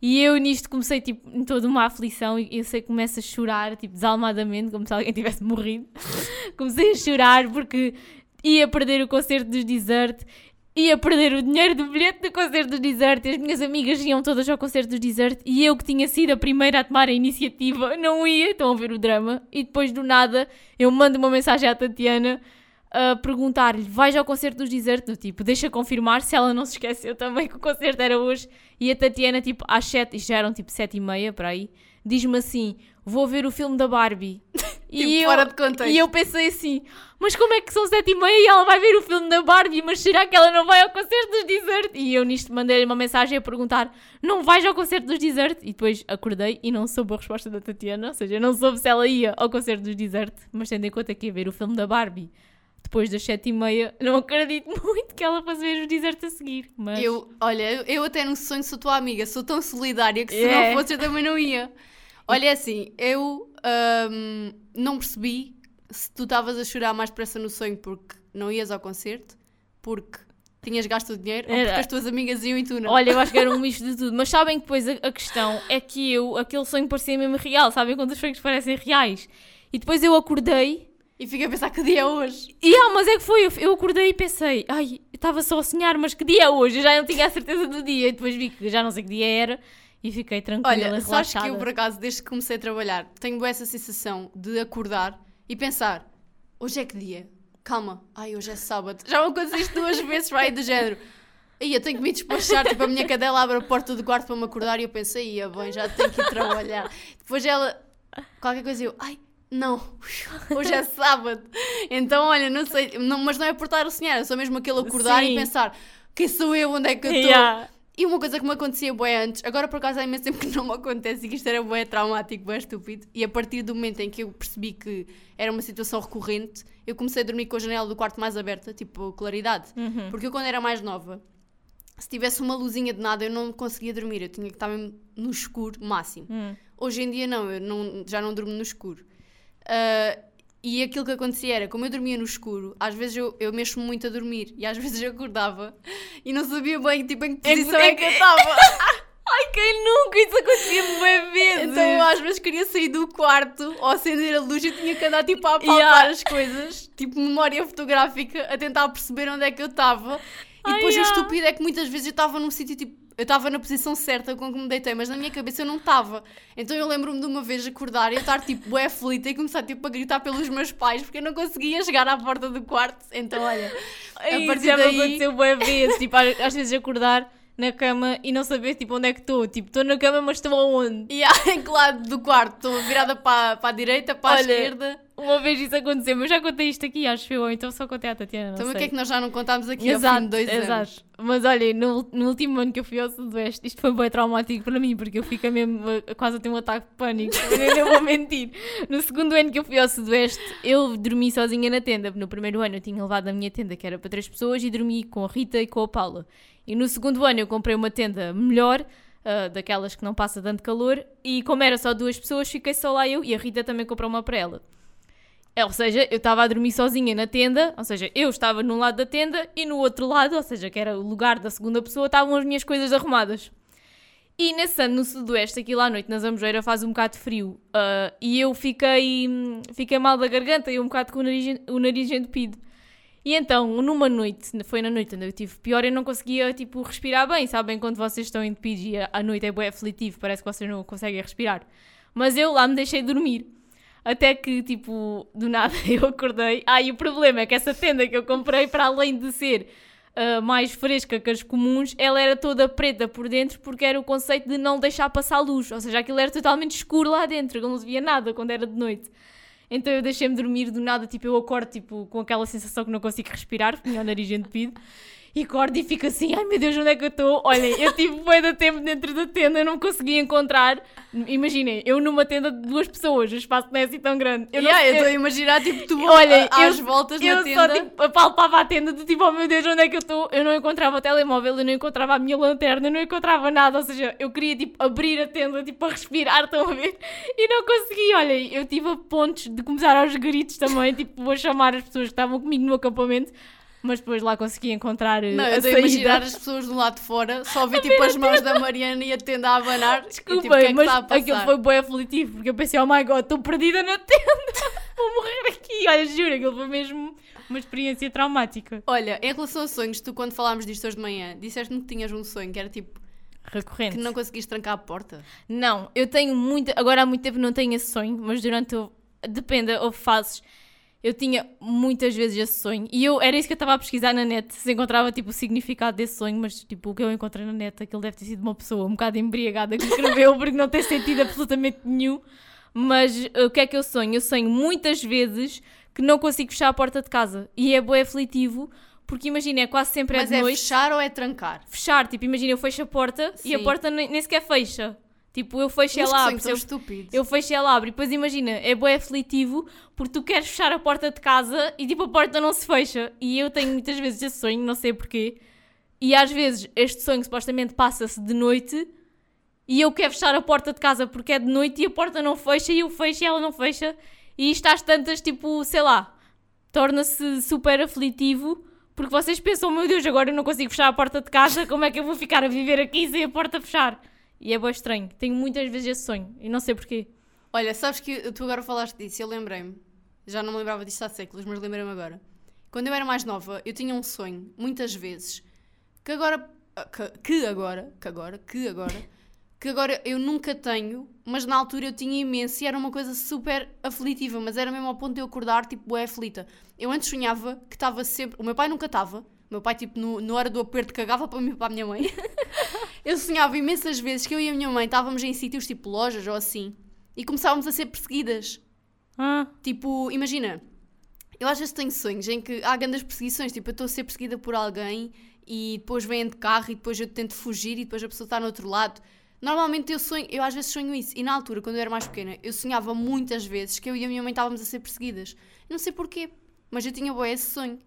E eu nisto comecei tipo em toda uma aflição e eu sei que começo a chorar, tipo desalmadamente, como se alguém tivesse morrido. comecei a chorar porque ia perder o concerto dos Desert, ia perder o dinheiro do bilhete do concerto dos Desert, as minhas amigas iam todas ao concerto dos Desert e eu que tinha sido a primeira a tomar a iniciativa não ia, estão a ver o drama. E depois do nada eu mando uma mensagem à Tatiana a perguntar-lhe: vais ao concerto dos Desert? Do tipo, deixa confirmar se ela não se esqueceu também que o concerto era hoje. E a Tatiana, tipo, às 7, isto já eram tipo 7 e meia, para aí, diz-me assim: vou ver o filme da Barbie. Tipo, fora de contexto. e eu pensei assim: mas como é que são 7 e meia e ela vai ver o filme da Barbie? Mas será que ela não vai ao concerto dos Desert? E eu nisto mandei-lhe uma mensagem a perguntar: não vais ao concerto dos Desert? E depois acordei e não soube a resposta da Tatiana, ou seja, eu não soube se ela ia ao concerto dos Desert, mas tendo em conta que ia ver o filme da Barbie depois das sete e meia, não acredito muito que ela fosse ver os Desert a seguir. Mas Eu, olha, eu- eu até no sonho sou tua amiga, sou tão solidária que se É. não fosse eu também não ia. Olha, é assim, eu ahm, não percebi se tu estavas a chorar mais depressa no sonho porque não ias ao concerto, porque tinhas gasto o dinheiro, ou Era- porque as tuas amigas iam e tu não. Olha, eu acho que era um misto de tudo. Mas sabem que depois a, a questão é que eu, aquele sonho parecia mesmo real. Sabem quando os sonhos parecem reais? E depois eu acordei E fiquei a pensar que dia é hoje. E ah, mas é que foi, eu, eu acordei e pensei, ai, estava só a sonhar, mas que dia é hoje? Eu já não tinha a certeza do dia, e depois vi que já não sei que dia era, e fiquei tranquila, Olha, sabes relaxada. que eu por acaso, desde que comecei a trabalhar, tenho essa sensação de acordar e pensar: hoje é que dia? Calma, ai, hoje é sábado. Já me aconteceu isto duas vezes, vai do género. E eu tenho que me despachar, tipo, a minha cadela abre a porta do quarto para me acordar e eu pensei, ia bem, já tenho que ir trabalhar. Depois ela, qualquer coisa, eu, ai, não, hoje é sábado. Então, olha, não sei, não, mas não é por estar a sonhar, é só mesmo aquele acordar Sim. e pensar, quem sou eu, onde é que eu estou? Yeah. E uma coisa que me acontecia bué antes, agora por acaso há imenso tempo que não me acontece e que isto era bué traumático, bué estúpido. E a partir do momento em que eu percebi que era uma situação recorrente, eu comecei a dormir com a janela do quarto mais aberta, tipo claridade. Uhum. Porque eu quando era mais nova, se tivesse uma luzinha de nada eu não conseguia dormir, eu tinha que estar mesmo no escuro máximo. Hum. Hoje em dia não, eu não- já não durmo no escuro. Ah, e aquilo que acontecia era, como eu dormia no escuro, às vezes eu, eu mexo-me muito a dormir e às vezes eu acordava e não sabia bem tipo, em que que- posição é em que eu estava. Ai, quem nunca? Isso acontecia bem vezes. Então eu às vezes queria sair do quarto ou acender a luz e tinha que andar tipo a palpar Yeah. as coisas, tipo memória fotográfica, a tentar perceber onde é que eu estava. E Ai, depois o yeah. estúpido é que muitas vezes eu estava num sítio tipo. Eu estava na posição certa com que me deitei, mas na minha cabeça eu não estava. Então eu lembro-me de uma vez acordar e eu estar tipo bué aflita e começar tipo a gritar pelos meus pais porque eu não conseguia chegar à porta do quarto. Então olha, Ai, a partir já daí- me aconteceu bem vezes. Tipo, às vezes acordar na cama e não saber tipo, onde é que estou. Tipo, estou na cama, mas estou aonde? e há em que lado do quarto? Estou virada para, para a direita, para a esquerda. Uma vez isso aconteceu, mas já contei isto aqui, acho eu. ou Então só contei à Tatiana. Então o que é que nós já não contámos aqui Exato, ao fim de dois exato. anos? Mas olha, no, no último ano que eu fui ao Sudoeste, isto foi bem traumático para mim, porque eu fiquei mesmo a- quase a ter um ataque de pânico, eu não vou mentir. No segundo ano que eu fui ao Sudoeste, eu dormi sozinha na tenda. No primeiro ano eu tinha levado a minha tenda, que era para três pessoas, e dormi com a Rita e com a Paula. E no segundo ano eu comprei uma tenda melhor, ah, daquelas que não passa tanto calor, e como era só duas pessoas, fiquei só lá eu, e a Rita também comprou uma para ela. É, Ou seja, eu estava a dormir sozinha na tenda, ou seja, eu estava num lado da tenda e no outro lado, ou seja, que era o lugar da segunda pessoa, estavam as minhas coisas arrumadas. E nesse ano no sudoeste, aqui lá à noite, na Zambujeira, faz um bocado de frio. ah, e eu fiquei, hum, fiquei mal da garganta e um bocado com o nariz, o nariz entupido. E então, numa noite, foi na noite onde eu tive pior, eu não conseguia, tipo, respirar bem. Sabem quando vocês estão entupidos e a noite é bem aflitivo, parece que vocês não conseguem respirar. Mas eu lá me deixei dormir. Até que, tipo, do nada eu acordei. Ah, e o problema é que essa tenda que eu comprei, para além de ser ah, mais fresca que as comuns, ela era toda preta por dentro porque era o conceito de não deixar passar luz. Ou seja, aquilo era totalmente escuro lá dentro, eu não via nada quando era de noite. Então eu deixei-me dormir do nada, tipo, eu acordo tipo, com aquela sensação que não consigo respirar, porque o nariz entupido. E acordo e fico assim, ai meu Deus, onde é que eu estou? Olhem, eu tive bem de tempo dentro da tenda, eu não conseguia encontrar. Imaginem, eu numa tenda de duas pessoas, o espaço não é assim tão grande. Eu não Yeah, eu estou a imaginar, tipo, tu Olhem, a- às eu- voltas eu na só tenda. tipo, apalpava a tenda de tipo, oh meu Deus, onde é que eu estou? Eu não encontrava o telemóvel, eu não encontrava a minha lanterna, eu não encontrava nada. Ou seja, eu queria tipo abrir a tenda tipo, para respirar, estão a ver? E não consegui. Olhem, eu tive a pontos de começar aos gritos também, tipo, vou chamar as pessoas que estavam comigo no acampamento. Mas depois lá consegui encontrar eh, Não, eu estou a imaginar as pessoas do lado de fora, só vi tipo as mãos da Mariana e a tenda a abanar. Desculpa, e, tipo, que é que mas aquilo foi bem aflitivo, porque eu pensei, oh my god, estou perdida na tenda, vou morrer aqui. Olha, juro, aquilo foi mesmo uma experiência traumática. Olha, em relação a sonhos, tu quando falámos disto hoje de manhã, disseste-me que tinhas um sonho que era tipo Recorrente. que não conseguiste trancar a porta. Não, eu tenho muita. Agora há muito tempo não tenho esse sonho, mas durante. O... Depende, houve fases. Eu tinha muitas vezes esse sonho. E eu era isso que eu estava a pesquisar na net. Se encontrava tipo o significado desse sonho, mas tipo o que eu encontrei na net, aquilo deve ter sido uma pessoa um bocado embriagada que escreveu, porque não tem sentido absolutamente nenhum. Mas uh, o que é que eu sonho? Eu sonho muitas vezes que não consigo fechar a porta de casa. E é bué aflitivo, porque imagina, é quase sempre Mas é de é noite fechar ou é trancar? fechar. Tipo, imagina, eu fecho a porta e a Sim. porta nem, nem sequer fecha. Tipo, eu fecho ela abre. Eu, são estúpidos. eu fecho e ela abre. E depois imagina, é bué aflitivo porque tu queres fechar a porta de casa e tipo a porta não se fecha. E eu tenho muitas vezes esse sonho, não sei porquê. E às vezes este sonho supostamente passa-se de noite e eu quero fechar a porta de casa porque é de noite e a porta não fecha e eu fecho e ela não fecha. E isto às tantas, tipo, sei lá, torna-se super aflitivo porque vocês pensam, meu Deus, agora eu não consigo fechar a porta de casa, como é que eu vou ficar a viver aqui sem a porta fechar? E é bem estranho. Tenho muitas vezes esse sonho e não sei porquê. Olha, sabes que tu agora falaste disso eu lembrei-me. Já não me lembrava disto há séculos, mas lembrei-me agora. Quando eu era mais nova, eu tinha um sonho, muitas vezes, que agora. Que, que agora, que agora, que agora, que agora eu nunca tenho, mas na altura eu tinha imenso e era uma coisa super aflitiva, mas era mesmo ao ponto de eu acordar, tipo, é aflita. Eu antes sonhava que estava sempre. O meu pai nunca estava. Meu pai, tipo, no, na hora do aperto, cagava para mim para a minha mãe. eu sonhava imensas vezes que eu e a minha mãe estávamos em sítios tipo lojas ou assim e começávamos a ser perseguidas. Ah, Tipo, imagina, eu às vezes tenho sonhos em que há grandes perseguições, tipo, eu estou a ser perseguida por alguém e depois vêm de carro e depois eu tento fugir e depois a pessoa está no outro lado. Normalmente eu sonho, eu às vezes sonho isso. E na altura, quando eu era mais pequena, eu sonhava muitas vezes que eu e a minha mãe estávamos a ser perseguidas. Eu não sei porquê, mas eu tinha boa esse sonho.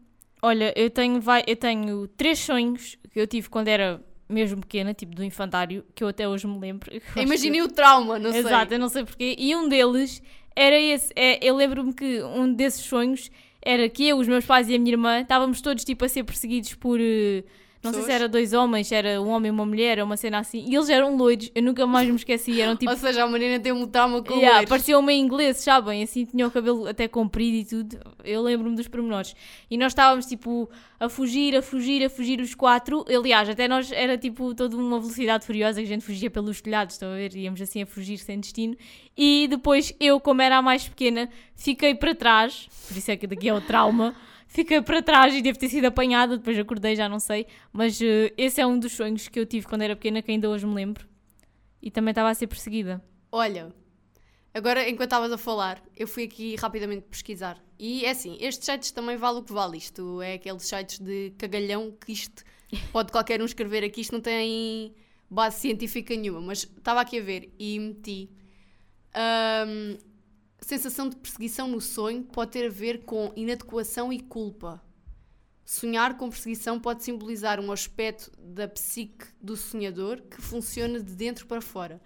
Olha, eu tenho, vai, eu tenho três sonhos que eu tive quando era mesmo pequena, tipo do infantário, que eu até hoje me lembro. Imaginei o trauma, não que- sei. Exato, eu não sei porquê. E um deles era esse. É, eu lembro-me que um desses sonhos era que eu, os meus pais e a minha irmã estávamos todos tipo a ser perseguidos por. eh, Não sei se Pessoas? era dois homens, era um homem e uma mulher, uma cena assim. E eles eram loiros, eu nunca mais me esqueci. Eram tipo Ou seja, a menina tem um trauma com Yeah, loiros. pareciam meio ingleses, sabem? Assim, tinham o cabelo até comprido e tudo. Eu lembro-me dos pormenores. E nós estávamos, tipo, a fugir, a fugir, a fugir os quatro. Aliás, até nós era, tipo, toda uma velocidade furiosa que a gente fugia pelos telhados, estão a ver? Íamos assim a fugir sem destino. E depois eu, como era a mais pequena, fiquei para trás. Por isso é que daqui é o trauma. Fiquei para trás e devo ter sido apanhada. Depois acordei, já não sei. Mas eh, esse é um dos sonhos que eu tive quando era pequena, que ainda hoje me lembro. E também estava a ser perseguida. Olha, agora enquanto estavas a falar, eu fui aqui rapidamente pesquisar. E é assim, estes sites também vale o que vale. Isto é aqueles sites de cagalhão que isto pode qualquer um escrever aqui, isto não tem base científica nenhuma. Mas estava aqui a ver e meti. ahm, sensação de perseguição no sonho pode ter a ver com inadequação e culpa. Sonhar com perseguição pode simbolizar um aspecto da psique do sonhador que funciona de dentro para fora.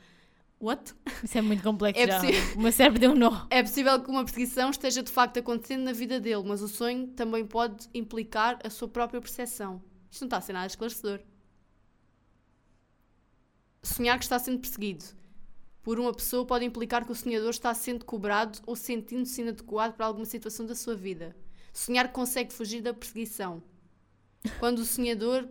What? Isso é muito complexo É já. possível. O meu cérebro deu um nó. É possível que uma perseguição esteja de facto acontecendo na vida dele, mas o sonho também pode implicar a sua própria percepção. Isto não está a ser nada esclarecedor. Sonhar que está sendo perseguido por uma pessoa pode implicar que o sonhador está sendo cobrado ou sentindo-se inadequado para alguma situação da sua vida. Sonhar que consegue fugir da perseguição. Quando o sonhador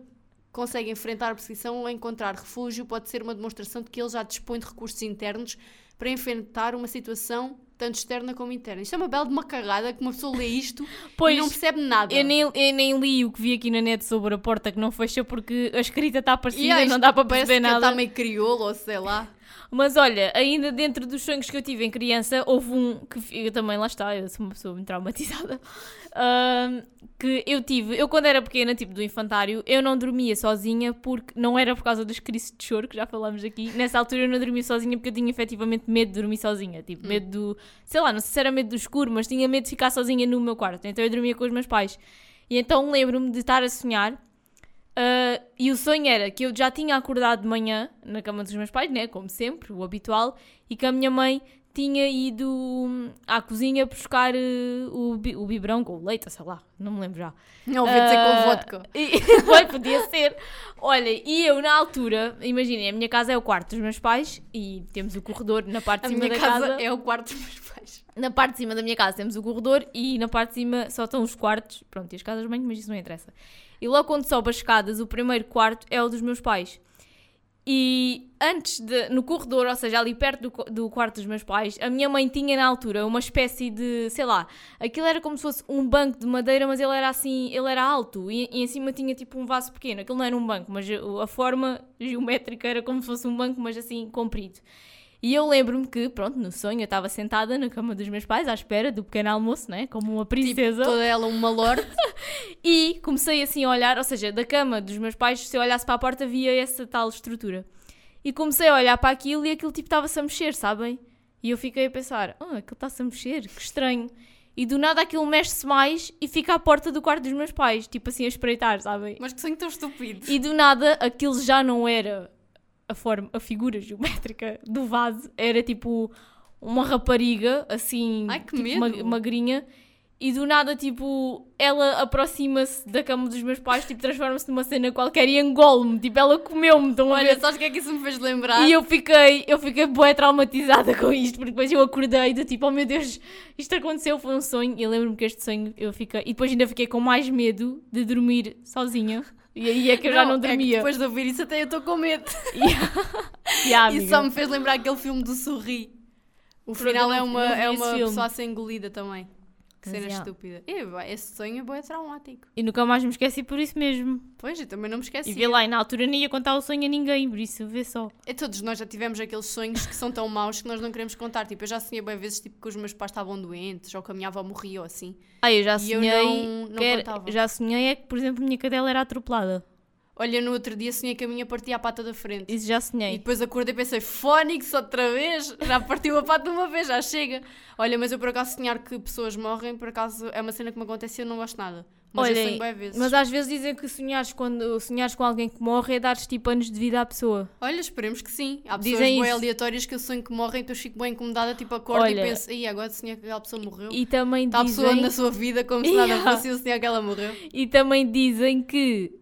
consegue enfrentar a perseguição ou encontrar refúgio, pode ser uma demonstração de que ele já dispõe de recursos internos para enfrentar uma situação tanto externa como interna. Isto é uma bela de uma cagada que uma pessoa lê isto Pois, e não percebe nada. Eu nem, eu nem li o que vi aqui na net sobre a porta que não fecha porque a escrita está parecida E, não dá para perceber nada. está meio crioulo ou sei lá. Mas olha, ainda dentro dos sonhos que eu tive em criança, houve um que eu também lá está, eu sou uma pessoa muito traumatizada. ahm, que eu tive, eu quando era pequena, tipo do infantário, eu não dormia sozinha porque não era por causa das crises de choro que já falámos aqui. Nessa altura eu não dormia sozinha porque eu tinha efetivamente medo de dormir sozinha. Tipo, medo do, sei lá, não sei se era medo do escuro, mas tinha medo de ficar sozinha no meu quarto. Então eu dormia com os meus pais. E então lembro-me de estar a sonhar Uh, e o sonho era que eu já tinha acordado de manhã na cama dos meus pais, né? Como sempre, o habitual, e que a minha mãe tinha ido hum, à cozinha buscar uh, o, bi- o biberão com o leite, sei lá, não me lembro já. Não ouvi dizer Ah, com vodka. E, Bem, podia ser. Olha, e eu na altura, imaginem, a minha casa é o quarto dos meus pais e temos o corredor na parte A de cima minha da casa, casa. é o quarto dos meus pais. Na parte de cima da minha casa temos o corredor e na parte de cima só estão os quartos. Pronto, e as casas banho, mas isso não interessa. E logo quando sobe as escadas, o primeiro quarto é o dos meus pais. E antes de, no corredor, ou seja, ali perto do, do quarto dos meus pais, a minha mãe tinha na altura uma espécie de, sei lá, aquilo era como se fosse um banco de madeira, mas ele era assim, ele era alto e, e em cima tinha tipo um vaso pequeno. Aquilo não era um banco, mas a forma geométrica era como se fosse um banco, mas assim comprido. E eu lembro-me que, pronto, no sonho eu estava sentada na cama dos meus pais à espera do pequeno almoço, né? Como uma princesa. Toda ela uma lorde. E comecei assim a olhar, ou seja, da cama dos meus pais, se eu olhasse para a porta, via essa tal estrutura. E comecei a olhar para aquilo e aquilo tipo estava-se a mexer, sabem? E eu fiquei a pensar, ah, aquilo está-se a mexer, que estranho. E do nada aquilo mexe-se mais e fica à porta do quarto dos meus pais, tipo assim a espreitar, sabem? Mas que sonho tão estúpido. E do nada aquilo já não era a forma, a figura geométrica do vaso, era tipo uma rapariga, assim, Ai, que tipo, medo. ma- magrinha, e do nada, tipo, ela aproxima-se da cama dos meus pais, tipo, transforma-se numa cena qualquer e engole-me, tipo, ela comeu-me, ver? Olha, sabes o que é que isso me fez lembrar? E eu fiquei, eu fiquei bué traumatizada com isto, porque depois eu acordei do tipo, oh meu Deus, isto aconteceu, foi um sonho. E eu lembro-me que este sonho eu fiquei. E depois ainda fiquei com mais medo de dormir sozinha. E aí é que eu já não é dormia. depois de ouvir isso até eu estou com medo. Yeah, Isso só me fez lembrar aquele filme do Sorri. O Pronto, final é não- uma, não é uma filme. pessoa a ser engolida também. Que cena yeah. estúpida. E, esse sonho é traumático. E nunca mais me esqueci por isso mesmo. Pois, eu também não me esqueci. E vê lá, e na altura nem ia contar o sonho a ninguém, por isso vê só. E todos nós já tivemos aqueles sonhos que são tão maus que nós não queremos contar. Tipo, eu já sonhei bem vezes tipo, que os meus pais estavam doentes ou que a minha avó morria ou assim. Ah, eu já E eu sonhei. não- não que era- já sonhei é que, por exemplo, a minha cadela era atropelada. Olha, no outro dia sonhei que a minha partia a pata da frente. Isso já E sonhei. depois acordei e pensei, Fónix outra vez? Já partiu a pata uma vez, já chega. Olha, mas eu por acaso sonhar que pessoas morrem, por acaso é uma cena que me acontece e eu não gosto nada. Mas eu sonho bem vezes. Mas às vezes dizem que sonhares, quando, sonhares com alguém que morre é dar tipo anos de vida à pessoa. Olha, esperemos que sim. Há pessoas Dizem bem isso. aleatórias que eu sonho que morrem, depois fico bem incomodada, tipo acordo Olha, e penso, aí agora sonhei que aquela pessoa morreu. E também Está a pessoa dizem, na sua vida como se nada Yeah. fosse e eu sonhar que ela morreu. e também dizem que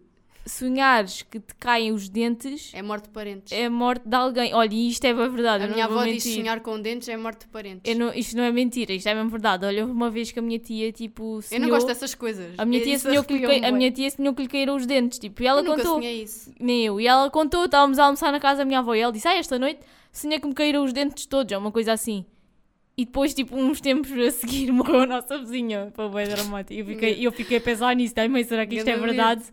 sonhares que te caem os dentes É morte de parentes. é morte de alguém. Olha, e isto é verdade. a eu minha avó diz mentir. sonhar com dentes é morte de parentes. Eu não- isto não é mentira, isto é mesmo verdade. Olha, houve uma vez que a minha tia, tipo, Eu sonhou... não gosto dessas coisas. A minha tia sonhou que lhe, a minha tia sonhou que lhe caíram os dentes, tipo, e ela Eu contou. Nem eu. E ela contou, estávamos a almoçar na casa da minha avó e ela disse: Ah, esta noite sonhei que me caíram os dentes todos, ou uma coisa assim. E depois, tipo, uns tempos a seguir, morreu a nossa vizinha. Foi bem dramático. E eu fiquei, eu fiquei a pensar nisso. Mãe, será que isto é verdade?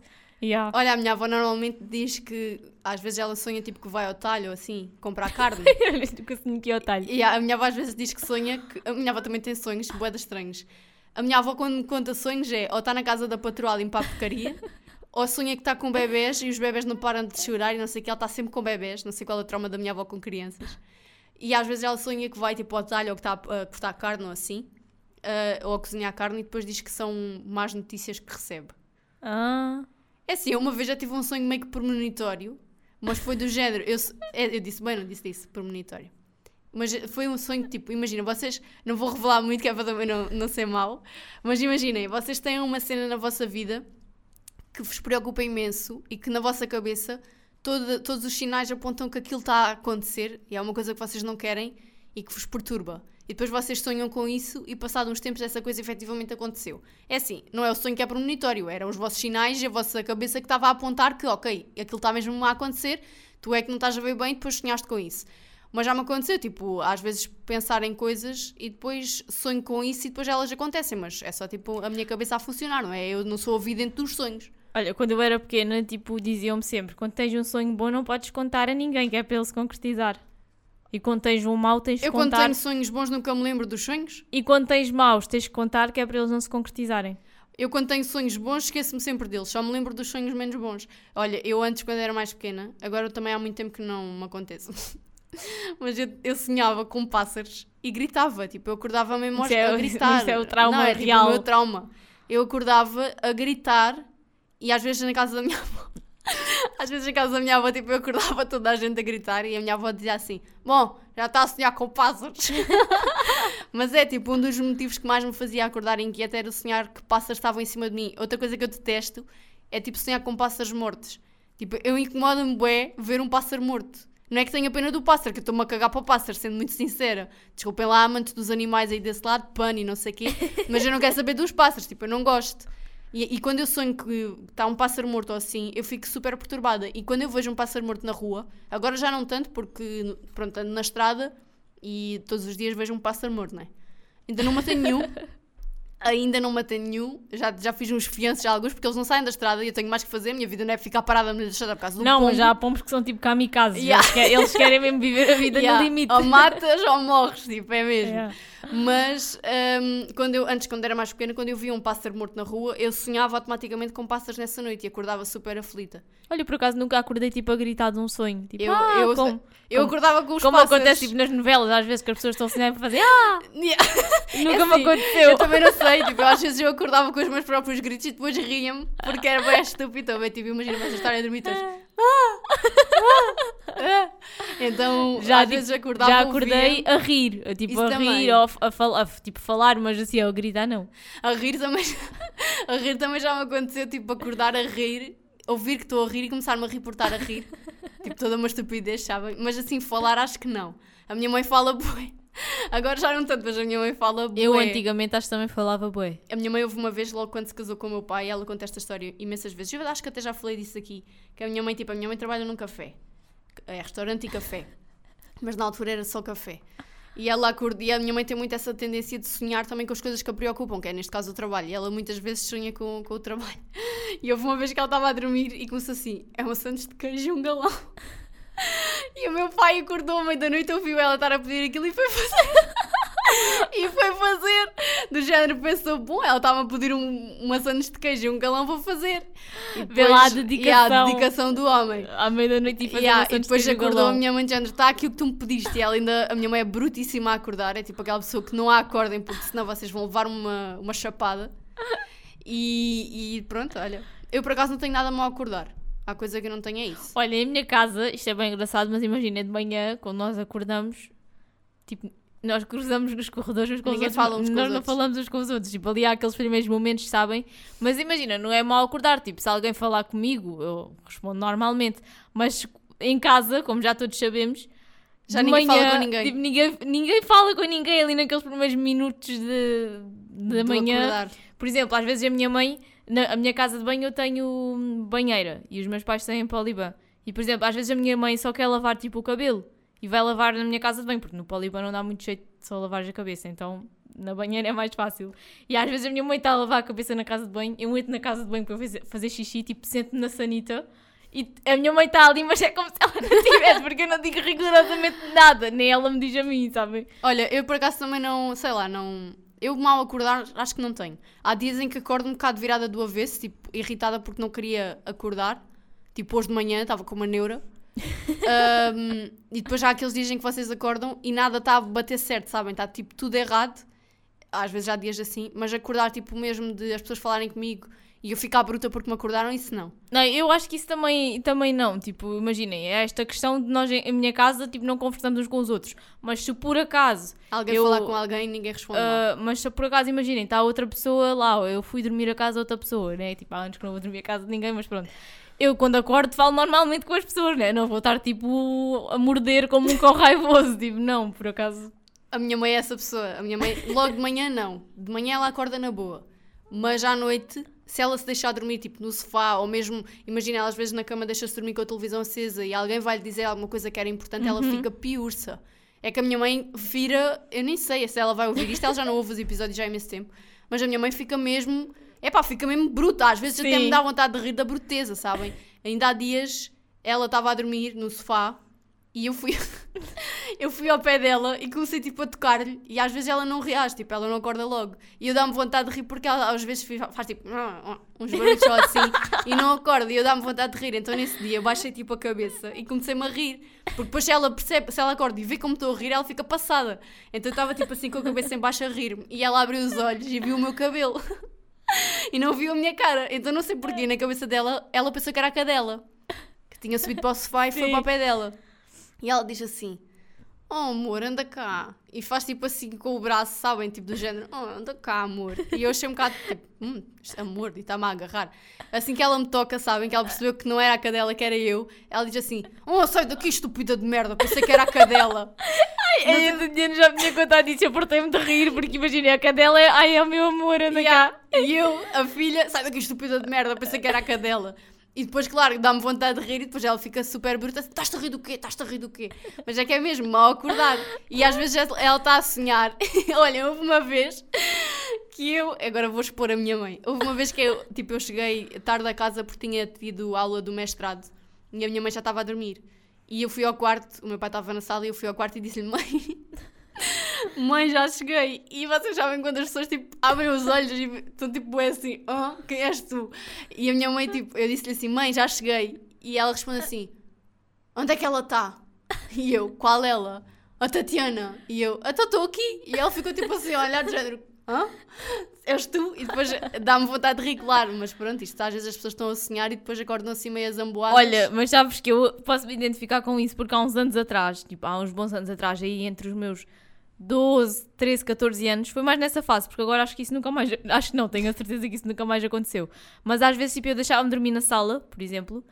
Yeah. Olha, a minha avó normalmente diz que às vezes ela sonha tipo que vai ao talho assim, comprar carne. Olha, nunca sonhei que ao talho. e a minha avó às vezes diz que sonha que. A minha avó também tem sonhos, boedas estranhos. A minha avó, quando me conta sonhos, é ou está na casa da patroa a limpar a porcaria, ou sonha que está com bebés e os bebés não param de chorar e não sei o que, ela está sempre com bebés, não sei qual é o trauma da minha avó com crianças. E às vezes ela sonha que vai tipo ao talho ou que está a cortar carne ou assim, ah, ou a cozinhar carne, e depois diz que são más notícias que recebe. Ah, É assim, eu uma vez já tive um sonho meio que premonitório, mas foi do género. Eu, é, eu disse bem, não disse isso, premonitório. Mas foi um sonho tipo, imagina, vocês, não vou revelar muito que é para também não, não ser mau, mas imaginem, vocês têm uma cena na vossa vida que vos preocupa imenso e que na vossa cabeça toda- todos os sinais apontam que aquilo está a acontecer e é uma coisa que vocês não querem e que vos perturba. E depois vocês sonham com isso e passado uns tempos essa coisa efetivamente aconteceu. É assim, não é o sonho que é premonitório, eram os vossos sinais e a vossa cabeça que estava a apontar que, ok, aquilo está mesmo a acontecer, tu é que não estás a ver bem e depois sonhaste com isso. Mas já me aconteceu, tipo, às vezes pensar em coisas e depois sonho com isso e depois elas acontecem, mas é só tipo a minha cabeça a funcionar, não é? Eu não sou ouvidente dos sonhos. olha, quando eu era pequena, tipo, diziam-me sempre: quando tens um sonho bom, não podes contar a ninguém, que é para ele se concretizar. E quando tens um mau, tens de Eu quando contar. tenho sonhos bons nunca me lembro dos sonhos. E quando tens maus, tens de contar, que é para eles não se concretizarem. Eu quando tenho sonhos bons esqueço-me sempre deles, só me lembro dos sonhos menos bons. Olha, eu antes quando era mais pequena, agora também há muito tempo que não me acontece. Mas eu, eu sonhava com pássaros e gritava, tipo, eu acordava mesmo aos- Isso é a gritar. isso é o trauma não, é, tipo, real. o meu trauma. Eu acordava a gritar e às vezes na casa da minha avó. Às vezes na casa da minha avó, tipo, eu acordava toda a gente a gritar e a minha avó dizia assim: Bom, já está a sonhar com pássaros. Mas é tipo, um dos motivos que mais me fazia acordar inquieta era sonhar que pássaros estavam em cima de mim. Outra coisa que eu detesto é tipo sonhar com pássaros mortos. Tipo, eu incomoda-me bué ver um pássaro morto. Não é que tenha pena do pássaro, que eu estou-me a cagar para o pássaro, sendo muito sincera. Desculpem lá, amantes dos animais aí desse lado, pano e não sei o quê. Mas eu não quero saber dos pássaros, tipo, eu não gosto. E, e quando eu sonho que está um pássaro morto ou assim, eu fico super perturbada. E quando eu vejo um pássaro morto na rua, agora já não tanto, porque pronto, ando na estrada e todos os dias vejo um pássaro morto, não é? Ainda não matei nenhum. Ainda não matei nenhum. Já, já fiz uns fianços já alguns, porque eles não saem da estrada e eu tenho mais que fazer. A minha vida não é ficar parada na estrada por causa do Não, mas pombo. já há pombos que são tipo kamikazes. Yeah. Eles, querem, eles querem mesmo viver a vida Yeah. no limite. Ou matas ou morres, tipo, é mesmo. Yeah. Mas hum, quando eu, antes, quando era mais pequena, quando eu via um pássaro morto na rua, eu sonhava automaticamente com pássaros nessa noite e acordava super aflita. Olha, por acaso nunca acordei tipo a gritar de um sonho. Tipo, Eu, ah, eu, como, eu como- acordava com os como pássaros. acontece tipo, nas novelas, às vezes que as pessoas estão a sonhar para fazer ah, Yeah. nunca É me assim, aconteceu. Eu também não sei, tipo, às vezes eu acordava com os meus próprios gritos e depois ria-me porque era bem estúpido. Também, tipo, imagina vocês estarem a dormir todos. Então, Já, às tipo, vezes acordava Já acordei a rir, tipo Isso a também. rir ou a, a fal- a, tipo falar, mas assim, a gritar não. A rir também, a rir também já me aconteceu, tipo, acordar a rir, ouvir que estou a rir e começar-me a reportar a rir. tipo, toda uma estupidez, sabem? Mas assim, falar acho que não. A minha mãe fala bué. Agora já não tanto, mas a minha mãe fala bué. Eu antigamente acho que também falava bué. A minha mãe houve uma vez, logo quando se casou com o meu pai, ela conta esta história imensas vezes. Eu acho que até já falei disso aqui. Que a minha mãe, tipo, a minha mãe trabalha num café. É restaurante e café. Mas na altura era só café. E ela acorda, e a minha mãe tem muito essa tendência de sonhar também com as coisas que a preocupam, que é neste caso o trabalho. E ela muitas vezes sonha com, com o trabalho. E houve uma vez que ela estava a dormir e começou assim: é uma sandes de queijo e um galão. E o meu pai acordou à meia da noite, ouviu ela estar a pedir aquilo e foi fazer. e foi fazer. Do género, pensou: bom, ela estava a pedir um, uma sandes de queijo e um galão, vou fazer. E a depois- dedicação. e a dedicação do homem. À meia-noite e fazer Yeah, e de depois queijo acordou a galão. minha mãe de género, está aqui o que tu me pediste. E ela ainda, a minha mãe é brutíssima a acordar, é tipo aquela pessoa que não a acordem, porque senão vocês vão levar uma, uma chapada. E, e pronto, olha. Eu por acaso não tenho nada mal a acordar. Há coisa que eu não tenho é isso. Olha, em minha casa, isto é bem engraçado, mas imagina de manhã, quando nós acordamos, tipo, nós cruzamos nos corredores uns com Ninguém os outros. fala uns com nós os não falamos uns com os outros. Tipo, ali há aqueles primeiros momentos, sabem? Mas imagina, não é mal acordar. Tipo, se alguém falar comigo, eu respondo normalmente. Mas em casa, como já todos sabemos, Já de ninguém fala manhã, com ninguém. Tipo, ninguém. Ninguém fala com ninguém ali naqueles primeiros minutos de, da Do manhã. acordar. Por exemplo, às vezes a minha mãe, na a minha casa de banho eu tenho hum, banheira e os meus pais têm poliban. E por exemplo, às vezes a minha mãe só quer lavar tipo o cabelo e vai lavar na minha casa de banho, porque no poliban não dá muito jeito de só lavar a cabeça, então na banheira é mais fácil. E às vezes a minha mãe está a lavar a cabeça na casa de banho, eu entro na casa de banho para fazer, xixi, tipo, sento na sanita. E a minha mãe está ali, mas é como se ela não tivesse, porque eu não digo rigorosamente nada, nem ela me diz a mim, sabem? Olha, eu por acaso também não, sei lá, não. Eu mal acordar, acho que não tenho. Há dias em que acordo um bocado virada do avesso, tipo, irritada porque não queria acordar. Tipo, hoje de manhã estava com uma neura. Ahm, e depois já há aqueles dias em que vocês acordam e nada está a bater certo, sabem? Está tipo tudo errado. Às vezes há dias assim, mas acordar tipo mesmo de as pessoas falarem comigo e eu ficar bruta porque me acordaram, isso não. Não, eu acho que isso também, também não. Tipo, imaginem, é esta questão de nós em minha casa, tipo, não conversamos uns com os outros. Mas se por acaso, Alguém Eu- falar com alguém ninguém responde. ah, mas se por acaso, imaginem, está outra pessoa lá, eu fui dormir a casa de outra pessoa, né? Tipo, há anos que não vou dormir a casa de ninguém, mas pronto. Eu, quando acordo, falo normalmente com as pessoas, né? Não vou estar, tipo, a morder como um cão raivoso. Tipo, não, por acaso. A minha mãe é essa pessoa. A minha mãe, logo de manhã, não. De manhã ela acorda na boa. Mas à noite, se ela se deixar dormir, tipo, no sofá, ou mesmo, imagina, ela às vezes na cama deixa-se dormir com a televisão acesa e alguém vai lhe dizer alguma coisa que era importante, ela fica piurça. É que a minha mãe vira, eu nem sei se ela vai ouvir isto, ela já não ouve os episódios já há imenso tempo, mas a minha mãe fica mesmo, é pá, fica mesmo bruta. Às vezes até Sim. me dá vontade de rir da bruteza, sabem? Ainda há dias ela estava a dormir no sofá e eu fui, eu fui ao pé dela e comecei tipo a tocar-lhe e às vezes ela não reage, tipo, ela não acorda logo. E eu dá-me vontade de rir porque ela às vezes faz tipo uns barulhos só assim e não acorda e eu dá-me vontade de rir. Então nesse dia eu baixei tipo a cabeça e comecei-me a rir. Porque depois se ela percebe, se ela acorda e vê como estou a rir, ela fica passada. Então eu estava tipo assim com a cabeça em baixo a rir-me e ela abriu os olhos e viu o meu cabelo. E não viu a minha cara. Então não sei porquê, na cabeça dela, ela pensou que era a cadela. Que tinha subido para o sofá e foi Sim. para o pé dela. E ela diz assim: Oh amor, anda cá. E faz tipo assim com o braço, sabem? Tipo do género: Oh, anda cá, amor. E eu achei um bocado tipo: Hum, é amor, e está-me a agarrar. Assim que ela me toca, sabem? Que ela percebeu que não era a cadela, que era eu. Ela diz assim: Oh, sai daqui, estúpida de merda. Pensei que era a cadela. Ai, a Diana já me tinha contado isso, eu portei-me de rir, porque imagina, a cadela é, ai, é o meu amor, anda Yeah. cá. E eu, a filha, sai daqui estúpida de merda, pensei que era a cadela. E depois, claro, dá-me vontade de rir e depois ela fica super bruta. Estás-te a rir do quê? Estás-te a rir do quê? Mas é que é mesmo, mal acordar. E às vezes ela está a sonhar. Olha, houve uma vez que eu... Agora vou expor a minha mãe. Houve uma vez que eu, tipo, eu cheguei tarde a casa porque tinha tido aula do mestrado. E a minha mãe já estava a dormir. E eu fui ao quarto, o meu pai estava na sala e eu fui ao quarto e disse-lhe, mãe... Mãe, já cheguei. E vocês sabem quando as pessoas tipo, abrem os olhos e estão tipo é assim: oh, quem és tu? E a minha mãe, tipo, eu disse-lhe assim: Mãe, já cheguei. E ela responde assim: Onde é que ela está? E eu: Qual ela? A Tatiana. E eu: Então estou aqui. E ela ficou tipo assim a olhar de género: Hã? És tu? E depois dá-me vontade de rir, claro. Mas pronto, isto às vezes as pessoas estão a sonhar e depois acordam assim meio zamboadas. Olha, mas sabes que eu posso me identificar com isso porque há uns anos atrás, tipo, há uns bons anos atrás, aí entre os meus 12, 13, 14 anos, foi mais nessa fase, porque agora acho que isso nunca mais, acho que não, tenho a certeza que isso nunca mais aconteceu. Mas às vezes, tipo, eu deixava-me dormir na sala, por exemplo,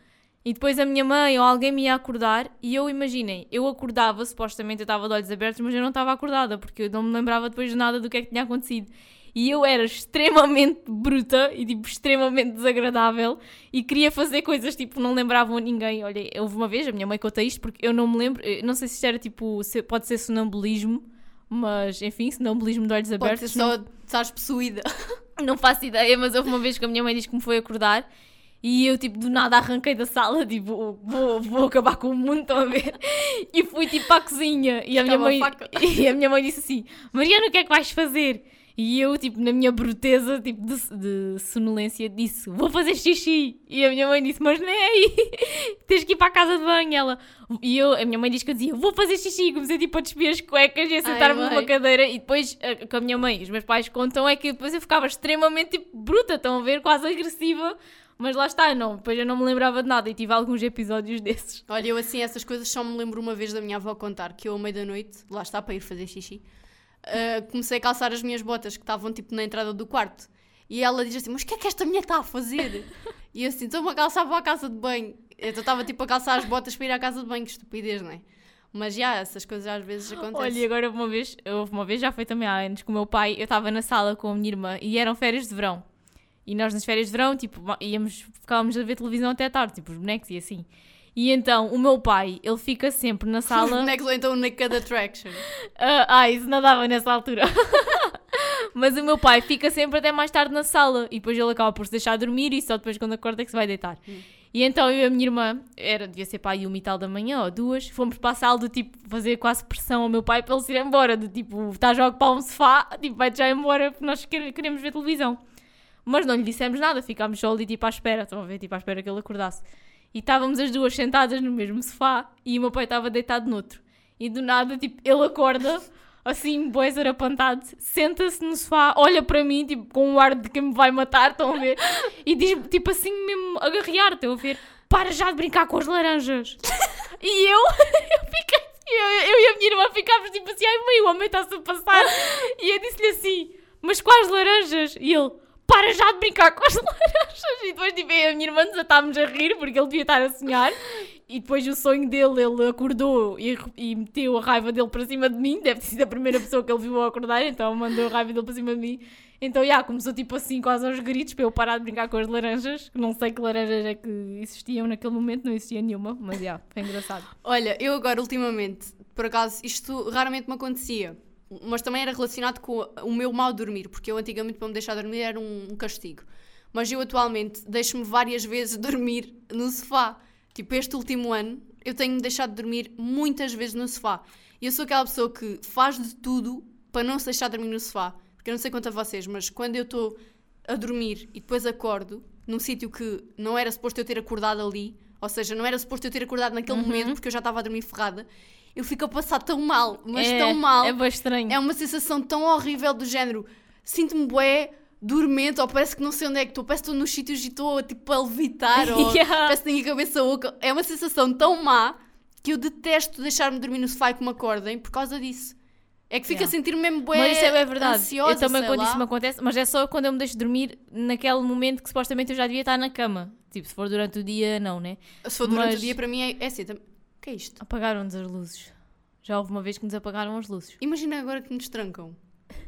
E depois a minha mãe ou alguém me ia acordar e eu, imaginem, eu acordava, supostamente eu estava de olhos abertos, mas eu não estava acordada, porque eu não me lembrava depois de nada do que é que tinha acontecido. E eu era extremamente bruta e, tipo, extremamente desagradável e queria fazer coisas, tipo, não lembravam ninguém. Olha, houve uma vez, a minha mãe conta isto, porque eu não me lembro, não sei se isto era, tipo, pode ser sonambulismo, mas, enfim, sonambulismo de olhos Pode abertos. ser só estás possuída. Não faço ideia, mas houve uma vez que a minha mãe disse que me foi acordar e eu, tipo, do nada arranquei da sala, tipo, vou, vou acabar com o mundo, estão a ver? E fui, tipo, para a cozinha e a, minha mãe, e a minha mãe disse assim, Mariana, o que é que vais fazer? E eu, tipo, na minha bruteza, tipo, de, de sonolência, disse, vou fazer xixi. E a minha mãe disse, mas nem é aí, tens que ir para a casa de banho. Ela, e eu, a minha mãe disse que eu dizia, vou fazer xixi. Comecei, tipo, a despir as cuecas e a sentar-me numa cadeira. E depois, a- com a minha mãe e os meus pais contam, é que depois eu ficava extremamente, tipo, bruta, estão a ver, quase agressiva. Mas lá está, não, depois eu não me lembrava de nada e tive alguns episódios desses. Olha, eu assim, essas coisas só me lembro uma vez da minha avó contar que eu, à meia da noite, lá está para ir fazer xixi, ah, comecei a calçar as minhas botas que estavam tipo na entrada do quarto. E ela diz assim: Mas o que é que esta mulher está a fazer? e eu assim: Estou-me a calçar para a casa de banho. Então estava tipo a calçar as botas para ir à casa de banho, que estupidez, não é? Mas já, essas coisas às vezes acontecem. Olha, e agora uma vez, uma vez, já foi também há anos, com o meu pai, eu estava na sala com a minha irmã e eram férias de verão. E nós nas férias de verão, tipo, íamos, ficávamos a ver televisão até tarde, tipo, os bonecos e assim. E então, o meu pai, ele fica sempre na sala... bonecos ou então o Naked Attraction. Ah, ah, isso não dava nessa altura. Mas o meu pai fica sempre até mais tarde na sala e depois ele acaba por se deixar dormir e só depois quando acorda é que se vai deitar. E então eu e a minha irmã, era, devia ser para aí uma e tal da manhã ou duas, fomos para a sala do tipo fazer quase pressão ao meu pai para ele se ir embora, do tipo, estás a ocupar um sofá, tipo, vai-te já embora porque nós quer- queremos ver televisão. Mas não lhe dissemos nada, ficámos só ali tipo à espera, estão a ver, tipo à espera que ele acordasse. E estávamos as duas sentadas no mesmo sofá e o meu pai estava deitado noutro. E do nada, tipo, ele acorda, assim, boés arapantado, senta-se no sofá, olha para mim, tipo, com um ar de quem me vai matar, estão a ver? E diz, tipo assim, mesmo agarrear, estão a ver? Para já de brincar com as laranjas. E eu, eu fiquei, eu, eu e a minha irmã ficámos tipo assim, ai mãe, o homem está-se a passar. E eu disse-lhe assim, mas quais laranjas? E ele, para já de brincar com as laranjas. E depois, tipo, a minha irmã desatámos a rir, porque ele devia estar a sonhar. E depois o sonho dele, ele acordou e, e meteu a raiva dele para cima de mim. Deve ter sido a primeira pessoa que ele viu a acordar, então mandou a raiva dele para cima de mim. Então, já, começou tipo assim, quase aos gritos, para eu parar de brincar com as laranjas. Não sei que laranjas é que existiam naquele momento, não existia nenhuma, mas já, foi engraçado. Olha, eu agora ultimamente, por acaso, isto raramente me acontecia, mas também era relacionado com o meu mal dormir, porque eu antigamente para me deixar dormir era um, um castigo. Mas eu atualmente deixo-me várias vezes dormir no sofá. Tipo, este último ano eu tenho-me deixado de dormir muitas vezes no sofá. E eu sou aquela pessoa que faz de tudo para não se deixar dormir no sofá. Porque eu não sei quanto a vocês, mas quando eu estou a dormir e depois acordo num sítio que não era suposto eu ter acordado ali, ou seja, não era suposto eu ter acordado naquele momento porque eu já estava a dormir ferrada, eu fico a passar tão mal, mas é, tão mal. É bem estranho. É uma sensação tão horrível do género. Sinto-me bué dormente, ou parece que não sei onde é que estou, parece que estou nos sítios e estou tipo a levitar, ou Yeah. parece que tenho a cabeça oca. É uma sensação tão má que eu detesto deixar-me dormir no sofá e que me acordem por causa disso. É que fico Yeah. a sentir-me mesmo bué Mas isso é verdade. ansiosa, eu também quando lá. isso me acontece, mas é só quando eu me deixo dormir naquele momento que supostamente eu já devia estar na cama. Tipo, se for durante o dia, não, né? Se for durante Mas- o dia, para mim é, é assim. tam- que é isto? Apagaram-nos as luzes. Já houve uma vez que nos apagaram as luzes. Imagina agora que nos trancam.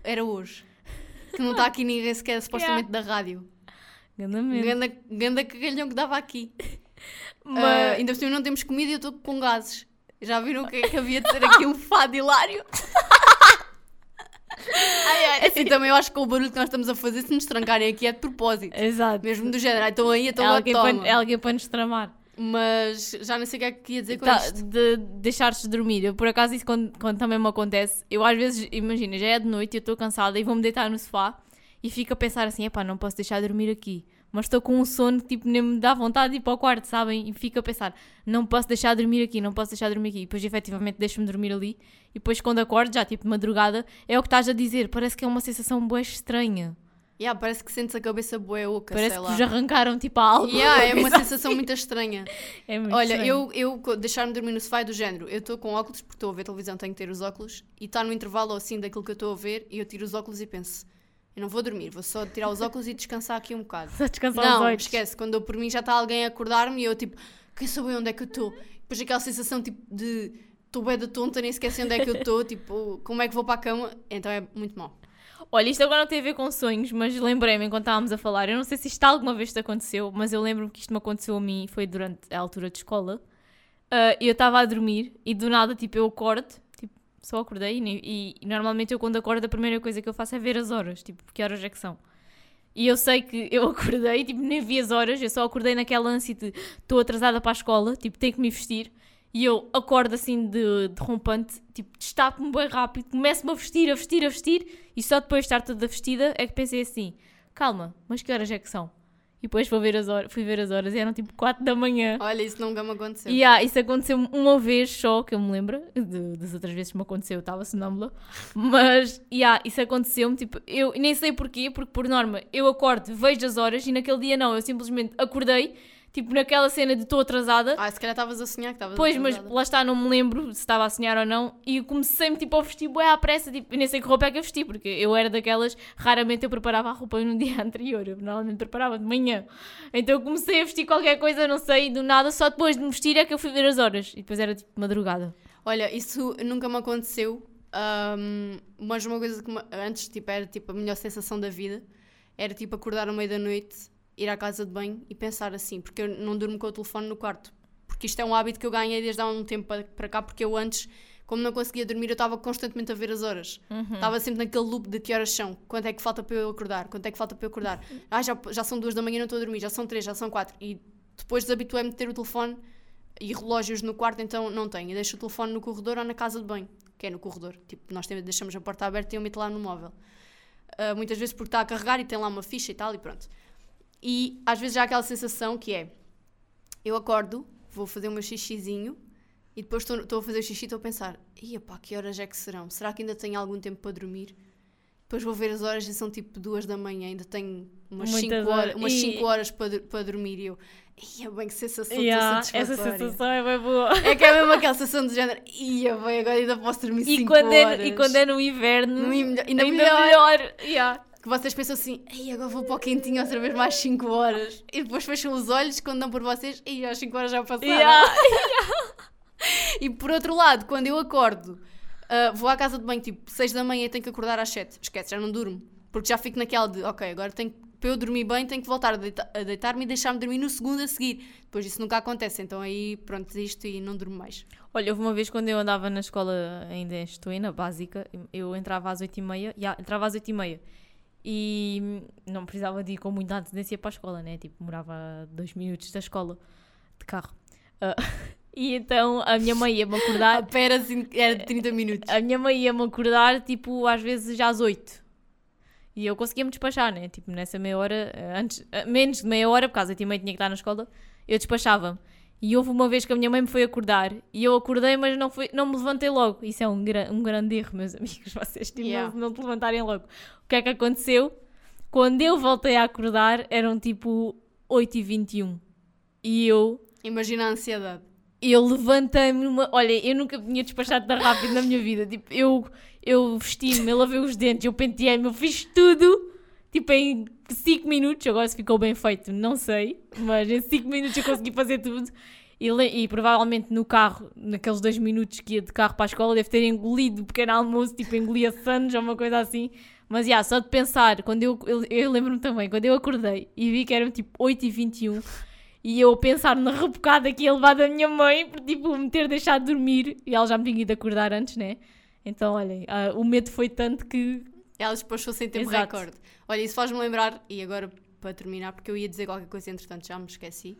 Era hoje. Que não está aqui ninguém sequer supostamente da rádio. Gandamente. Ganda, ganda cagalhão que dava aqui. Mas- Ah, ainda por cima não temos comida e eu estou com gases. Já viram o que é que havia de ser aqui um fado hilário? É assim, também eu acho que o barulho que nós estamos a fazer, se nos trancarem aqui, é de propósito. Exato. Mesmo do género, "Ai, estão aí, É estão lá, alguém, toma. para, é alguém para nos tramar. Mas já não sei o que é que ia dizer com Tá, isto. de deixar-te de dormir. Eu, por acaso, isso quando, quando também me acontece, eu às vezes, imagina, já é de noite e eu estou cansada e vou-me deitar no sofá e fico a pensar assim: epá, não posso deixar de dormir aqui. Mas estou com um sono que tipo, nem me dá vontade de ir para o quarto, sabem? E fico a pensar: não posso deixar de dormir aqui, não posso deixar de dormir aqui. E depois, efetivamente, deixo-me dormir ali. E depois, quando acordo, já tipo de madrugada, é o que estás a dizer. Parece que é uma sensação boa estranha. Yeah, parece que sentes a cabeça boa oca, Parece que lá. vos arrancaram tipo algo. Yeah, é uma sensação muito estranha. É muito Olha, estranho. eu, eu deixar-me dormir no sofá é do género. Eu estou com óculos, porque estou a ver televisão, tenho que ter os óculos, e está no intervalo assim daquilo que eu estou a ver, e eu tiro os óculos e penso, eu não vou dormir, vou só tirar os óculos e descansar aqui um bocado. Só descansar os Não, olhos. esquece, quando eu por mim já está alguém a acordar-me e eu tipo, quem sou eu, onde é que eu estou? Depois aquela sensação tipo de estou bem da tonta, nem sequer sei onde é que eu estou, tipo, como é que vou para a cama? Então é muito mau. Olha, isto agora não tem a ver com sonhos, mas lembrei-me enquanto estávamos a falar. Eu não sei se isto alguma vez te aconteceu, mas eu lembro-me que isto me aconteceu a mim, foi durante a altura de escola. Uh, eu estava a dormir e do nada, tipo, eu acordo, tipo, só acordei e, e, normalmente eu quando acordo a primeira coisa que eu faço é ver as horas, tipo, que horas é que são. E eu sei que eu acordei, tipo, nem vi as horas, eu só acordei naquela ânsia de estou atrasada para a escola, tipo, tenho que me vestir. E eu acordo assim de, de rompante, tipo, destapo-me bem rápido, começo-me a vestir, a vestir, a vestir, e só depois de estar toda vestida é que pensei assim: calma, mas que horas é que são? E depois fui ver as horas, fui ver as horas e eram tipo 4 da manhã. Olha, isso nunca me aconteceu. E yeah, isso aconteceu uma vez só, que eu me lembro. De, das outras vezes que me aconteceu, eu estava sonâmbula. Mas, yeah, isso aconteceu-me. Tipo, eu nem sei porquê, porque por norma eu acordo, vejo as horas e naquele dia não. Eu simplesmente acordei Tipo, naquela cena de estou atrasada. Ah, se calhar estavas a sonhar que estavas Pois, mas lá está, não me lembro se estava a sonhar ou não. E comecei-me tipo a vestir bué à pressa, tipo, nem sei que roupa é que eu vesti, porque eu era daquelas, raramente eu preparava a roupa no dia anterior, eu normalmente preparava de manhã. Então eu comecei a vestir qualquer coisa, não sei, do nada, só depois de me vestir é que eu fui ver as horas. E depois era tipo madrugada. Olha, isso nunca me aconteceu, um, mas uma coisa que antes tipo, era tipo a melhor sensação da vida era tipo acordar no meio da noite ir à casa de banho e pensar assim, porque eu não durmo com o telefone no quarto. Porque isto é um hábito que eu ganhei desde há um tempo para cá, porque eu antes, como não conseguia dormir, eu estava constantemente a ver as horas. Uhum. Estava sempre naquele loop de que horas são, quanto é que falta para eu acordar, quanto é que falta para eu acordar. Ah, já, já são duas da manhã e não estou a dormir, já são três, já são quatro. E depois desabituei-me de ter o telefone e relógios no quarto, então não tenho. Eu deixo o telefone no corredor ou na casa de banho, que é no corredor. Tipo, nós deixamos a porta aberta e eu meto lá no móvel. Uh, muitas vezes porque está a carregar e tem lá uma ficha e tal, e pronto. E às vezes já há aquela sensação que é: eu acordo, vou fazer o meu xixizinho e depois estou a fazer o xixi e estou a pensar: ia pá, que horas é que serão? Será que ainda tenho algum tempo para dormir? Depois vou ver as horas e são tipo duas da manhã, ainda tenho umas 5 horas, umas e... cinco horas para, para dormir e eu, ia bem que sensação yeah, Essa sensação é bem boa. É que é mesmo aquela sensação de género, ia bem, agora ainda posso dormir 5 horas. É, e quando é no inverno, no, ainda, ainda, ainda melhor. melhor. Yeah que vocês pensam assim, ei, agora vou para o quentinho outra vez mais 5 horas. E depois fecham os olhos quando dão por vocês, e as 5 horas já passaram. Yeah. e por outro lado, quando eu acordo, uh, vou à casa de banho tipo 6 da manhã e tenho que acordar às 7. Esquece, já não durmo. Porque já fico naquela de, ok, agora tenho, para eu dormir bem tenho que voltar a, deita a deitar-me e deixar-me dormir no segundo a seguir. Depois isso nunca acontece, então aí pronto, desisto e não durmo mais. Olha, houve uma vez quando eu andava na escola ainda em Estuína, básica, eu entrava às 8h30, yeah, entrava às 8h30 e não precisava de ir com muita antecedência para a escola, né? Tipo, morava a dois minutos da escola de carro. Uh, e então a minha mãe ia-me acordar. a pera assim, era de 30 minutos. A minha mãe ia-me acordar, tipo, às vezes já às 8. E eu conseguia-me despachar, né? Tipo, nessa meia hora, antes, menos de meia hora, por causa mãe tinha que estar na escola, eu despachava-me. E houve uma vez que a minha mãe me foi acordar e eu acordei, mas não, foi, não me levantei logo. Isso é um, gra um grande erro, meus amigos, vocês tipo, yeah. não, não te levantarem logo. O que é que aconteceu? Quando eu voltei a acordar, eram tipo 8h21. E eu. Imagina a ansiedade. Eu levantei-me numa. Olha, eu nunca tinha despachado tão rápido na minha vida. Tipo, eu, eu vesti-me, eu lavei os dentes, eu penteei-me, eu fiz tudo. Tipo, em 5 minutos, agora se ficou bem feito, não sei, mas em 5 minutos eu consegui fazer tudo. E, e, provavelmente no carro, naqueles 2 minutos que ia de carro para a escola, deve ter engolido o pequeno almoço, tipo engolia sanos ou uma coisa assim. Mas, yeah, só de pensar, quando eu, eu, eu lembro-me também, quando eu acordei e vi que eram tipo 8h21 e eu pensar na rebocada que ia levar da minha mãe por tipo me ter deixado dormir e ela já me tinha ido acordar antes, né? Então, olhem, uh, o medo foi tanto que. Ela despachou sem tempo Exato. recorde. Olha, isso faz-me lembrar, e agora para terminar, porque eu ia dizer qualquer coisa, entretanto já me esqueci.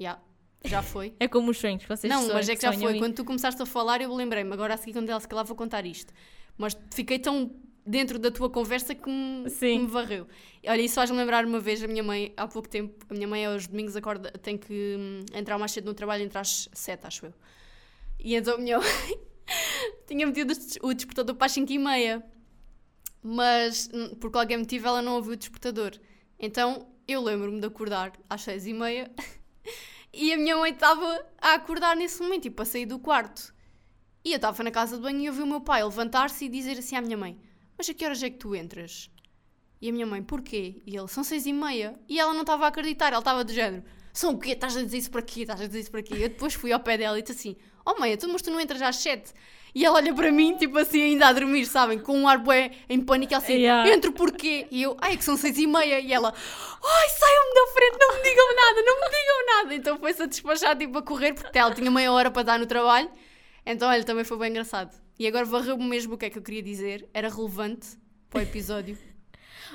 Yeah, já foi. é como os sonhos, vocês Não, mas é que já foi. E... Quando tu começaste a falar, eu lembrei-me. Agora a seguir, quando ela se calhar, vou contar isto. Mas fiquei tão dentro da tua conversa que me, que me varreu. Olha, isso faz-me lembrar uma vez a minha mãe, há pouco tempo, a minha mãe aos domingos acorda, tem que hum, entrar mais cedo no trabalho, entre às sete, acho eu. E então a minha mãe tinha metido o despertador para as 5 e meia mas hum, por qualquer motivo ela não ouviu o despertador. Então eu lembro-me de acordar às seis e meia e a minha mãe estava a acordar nesse momento, tipo, a sair do quarto. E eu estava na casa de banho e ouvi o meu pai levantar-se e dizer assim à minha mãe: Mas a que horas é que tu entras? E a minha mãe: Porquê? E ele: São seis e meia. E ela não estava a acreditar, ela estava de género: são o quê? Estás a dizer isso para aqui? Estás a dizer isso para aqui? Eu depois fui ao pé dela e disse assim, oh mãe, tu, mas tu não entras às sete. E ela olha para mim, tipo assim, ainda a dormir, sabem? Com um ar bué em pânico, ela assim, Yeah. entro porquê? E eu, ai, que são seis e meia. E ela, ai, saiam-me da frente, não me digam nada, não me digam nada. Então foi-se a despachar, tipo, a correr, porque ela tinha meia hora para dar no trabalho. Então, olha, também foi bem engraçado. E agora varreu-me mesmo o que é que eu queria dizer. Era relevante para o episódio.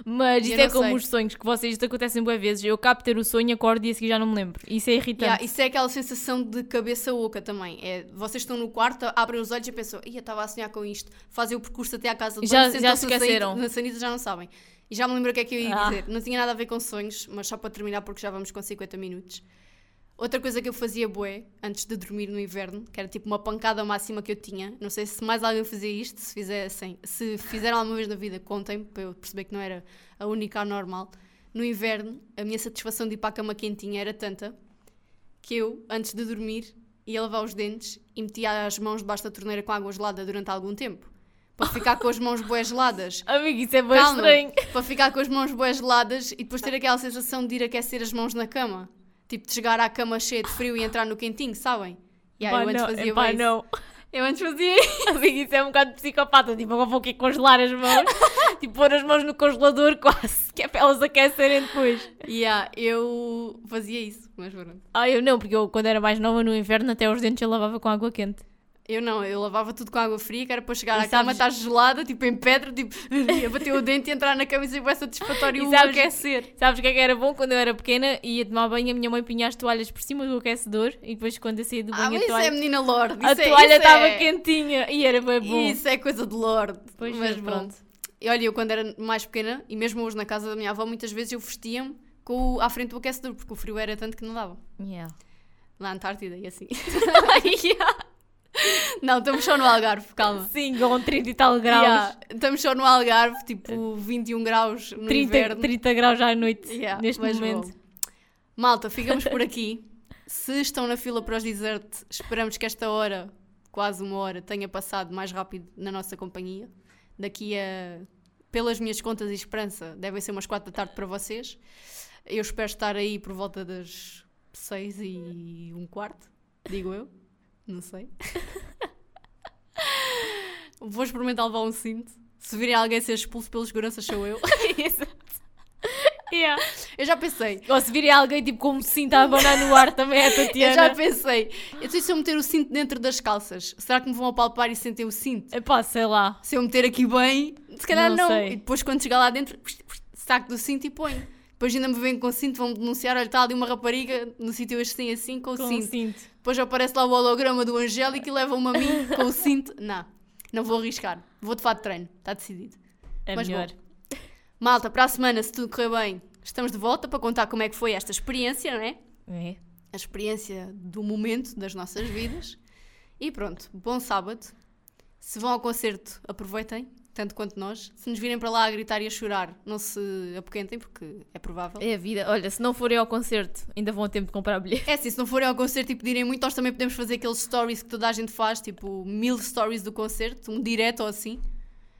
Mas Eu isto é como sei. os sonhos que vocês, isto acontecem boas vezes. Eu acabo de ter o sonho, acordo e a seguir já não me lembro. Isso é irritante. Yeah, isso é aquela sensação de cabeça oca também. É, vocês estão no quarto, abrem os olhos e pensam, eu estava a sonhar com isto. Fazem o percurso até à casa de Já- já se esqueceram. Na sanita já não sabem. E já me lembro o que é que eu ia Ah. dizer. Não tinha nada a ver com sonhos, mas só para terminar porque já vamos com 50 minutos. Outra coisa que eu fazia bué, antes de dormir no inverno, que era tipo uma pancada máxima que eu tinha. Não sei se mais alguém fazia isto, se fizessem, se fizeram alguma vez na vida, contem, para eu perceber que não era a única anormal. No inverno, a minha satisfação de ir para a cama quentinha era tanta que eu, antes de dormir, ia lavar os dentes e metia as mãos debaixo da torneira com água gelada durante algum tempo. Para ficar com as mãos bué geladas. Amigo, isso é bem Calma, estranho. para ficar com as mãos bué geladas e depois ter aquela sensação de ir aquecer as mãos na cama. Tipo, de chegar à cama cheia de frio e entrar no quentinho, sabem? Yeah, eu antes não, fazia epá, não. Eu antes fazia isso. Amigo, isso é um bocado psicopata. Tipo, agora vou aqui congelar as mãos. tipo, pôr as mãos no congelador quase. Que é para elas aquecerem depois. Yeah, eu fazia isso, mas pronto. Ah, eu não, porque eu quando era mais nova no inverno até os dentes eu lavava com água quente. Eu não, eu lavava tudo com água fria, que era para chegar E à cama, estar gelada, tipo em pedra, tipo, a bater o dente e entrar na cama e ser bué satisfatório E e sabes- aquecer. Sabes o que é que era bom? Quando eu era pequena, ia tomar banho, a minha mãe punha as toalhas por cima do aquecedor e depois quando eu saía do Ah, banho mas a isso é toalha, menina Lorde. a é- toalha estava é- quentinha e era bem bom. Isso é coisa de Lorde. Pois mas é, bom. pronto. E olha, eu quando era mais pequena, e mesmo hoje na casa da minha avó, muitas vezes eu vestia-me com à frente do aquecedor, porque o frio era tanto que não dava. Yeah. Na Antártida e assim. Não, estamos só no Algarve, calma. Sim, com 30 e tal graus. Yeah, estamos só no Algarve, tipo 21 graus no 30, inverno. 30 graus à noite Yeah, neste momento. bom. Malta, ficamos por aqui. Se estão na fila para os desert, esperamos que esta hora, quase uma hora, tenha passado mais rápido na nossa companhia. Daqui a, pelas minhas contas e esperança, devem ser umas 4 da tarde para vocês. Eu espero estar aí por volta das 6 e um quarto, digo eu. Não sei. Vou experimentar levar um cinto. Se virem alguém ser expulso pelos seguranças, sou eu. Exato. Yeah. Eu já pensei, Ou se virem alguém tipo com um cinto a abanar no ar também é a Eu Tatiana. já pensei, eu sei se eu meter o cinto dentro das calças, será que me vão apalpar e sentem o cinto? Epá, sei lá. Se eu meter aqui bem, se calhar Não não. E depois quando chegar lá dentro, saco do cinto e ponho. Depois ainda me vêm com o cinto, vão-me denunciar, olha, está ali uma rapariga no sítio assim, assim, com o Com cinto. cinto. Depois aparece lá o holograma do Angélico e leva-me a mim com o cinto. Não, não vou arriscar. Vou de fato de treino, está decidido. É Mas melhor. bom. Malta, para a semana, se tudo correr bem, estamos de volta para contar como é que foi esta experiência, não é? É. a experiência do momento das nossas vidas. E pronto, bom sábado. Se vão ao concerto, aproveitem, tanto quanto nós. Se nos virem para lá a gritar e a chorar, não se apoquentem, porque é provável. É a vida. Olha, se não forem ao concerto, ainda vão a tempo de comprar bilhete. É assim, se não forem ao concerto e pedirem muito, nós também podemos fazer aqueles stories que toda a gente faz, tipo mil stories do concerto, um direto ou assim.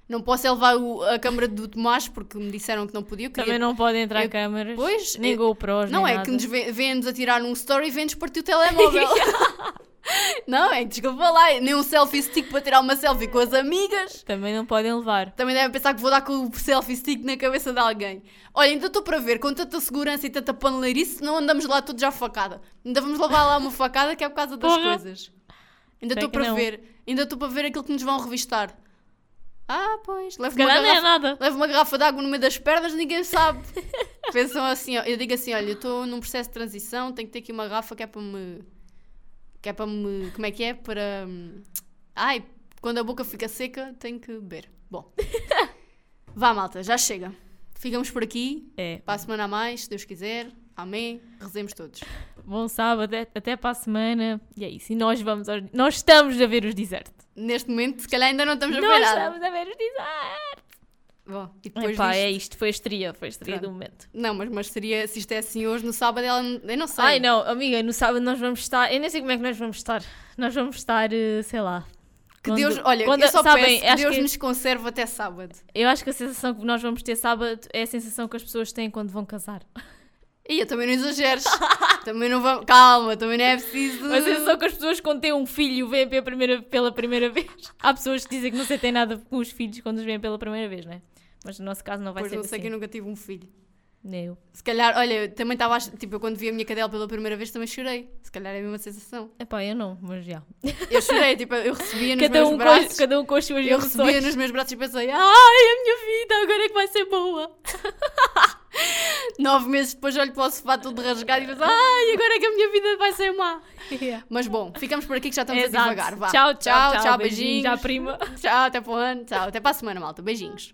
Não posso levar o- a câmara do Tomás, porque me disseram que não podia. queria- Também não podem entrar Eu- câmaras. Pois, nem eu- GoPros, Não nem é nada. que nos vê- vêm-nos a tirar num story e vêm-nos partir o telemóvel. não, é que desculpa lá, nem um selfie stick para tirar uma selfie com as amigas. Também não podem levar. Também devem pensar que vou dar com o selfie stick na cabeça de alguém. Olha, ainda estou para ver, com tanta segurança e tanta paneleirice, não andamos lá todos já facada. Ainda vamos levar lá uma facada que é por causa das Porra. coisas. Ainda estou para não. ver, ainda estou para ver aquilo que nos vão revistar. Ah, pois, levo uma é garrafa, nada. levo uma garrafa de água no meio das pernas, ninguém sabe. Pensam assim, ó, eu digo assim, olha, eu estou num processo de transição, tenho que ter aqui uma garrafa que é para me... Que é para me... Como é que é? Para... hum, Ai, quando a boca fica seca, tenho que beber. Bom. Vá, malta, já chega. Ficamos por aqui. É. Para a semana a mais, se Deus quiser. Amém. Rezemos todos. Bom sábado, até, até para a semana. E é isso. E nós vamos. Nós estamos a ver os desertos. Neste momento, se calhar ainda não estamos a ver Nós nada. estamos a ver os desertos. Bom, e depois Epá, disto... é isto. Foi a estreia. Foi a estreia Pronto. do momento. Não, mas, mas seria, se isto é assim hoje, no sábado, ela, eu não sei. Ai não, amiga, no sábado nós vamos estar. Eu nem sei como é que nós vamos estar. Nós vamos estar, eh, sei lá. Que Quando- Deus, olha, quando- eu só sabem, peço que Deus que- nos conserve até sábado. Eu acho que a sensação que nós vamos ter sábado é a sensação que as pessoas têm quando vão casar. E eu também não exageres. também não vamos. Calma, também não é preciso. Mas é só que as pessoas quando têm um filho veem pela primeira, pela primeira vez. Há pessoas que dizem que não sentem nada com os filhos quando os veem pela primeira vez, não é? Mas no nosso caso não vai Pois ser não sei assim. que eu nunca tive um filho. Nem eu. Se calhar, olha, eu também estava. Tipo, eu quando vi a minha cadela pela primeira vez também chorei. Se calhar é a mesma sensação. Epá, eu não, mas já. Eu chorei, tipo, eu recebia nos Cada meus um, braços. com, cada um com as suas Eu recebia nos meus braços e pensei, ai, a minha vida agora é que vai ser boa. Nove meses depois olho para o sofá todo rasgado e penso, ai, agora é que a minha vida vai ser má. Yeah. Mas bom, ficamos por aqui que já estamos Exato. a divagar. Vá. Tchau, tchau, tchau, tchau, beijinhos beijinhos. à prima. Tchau, até para o ano. Tchau, até para a semana, malta. Beijinhos.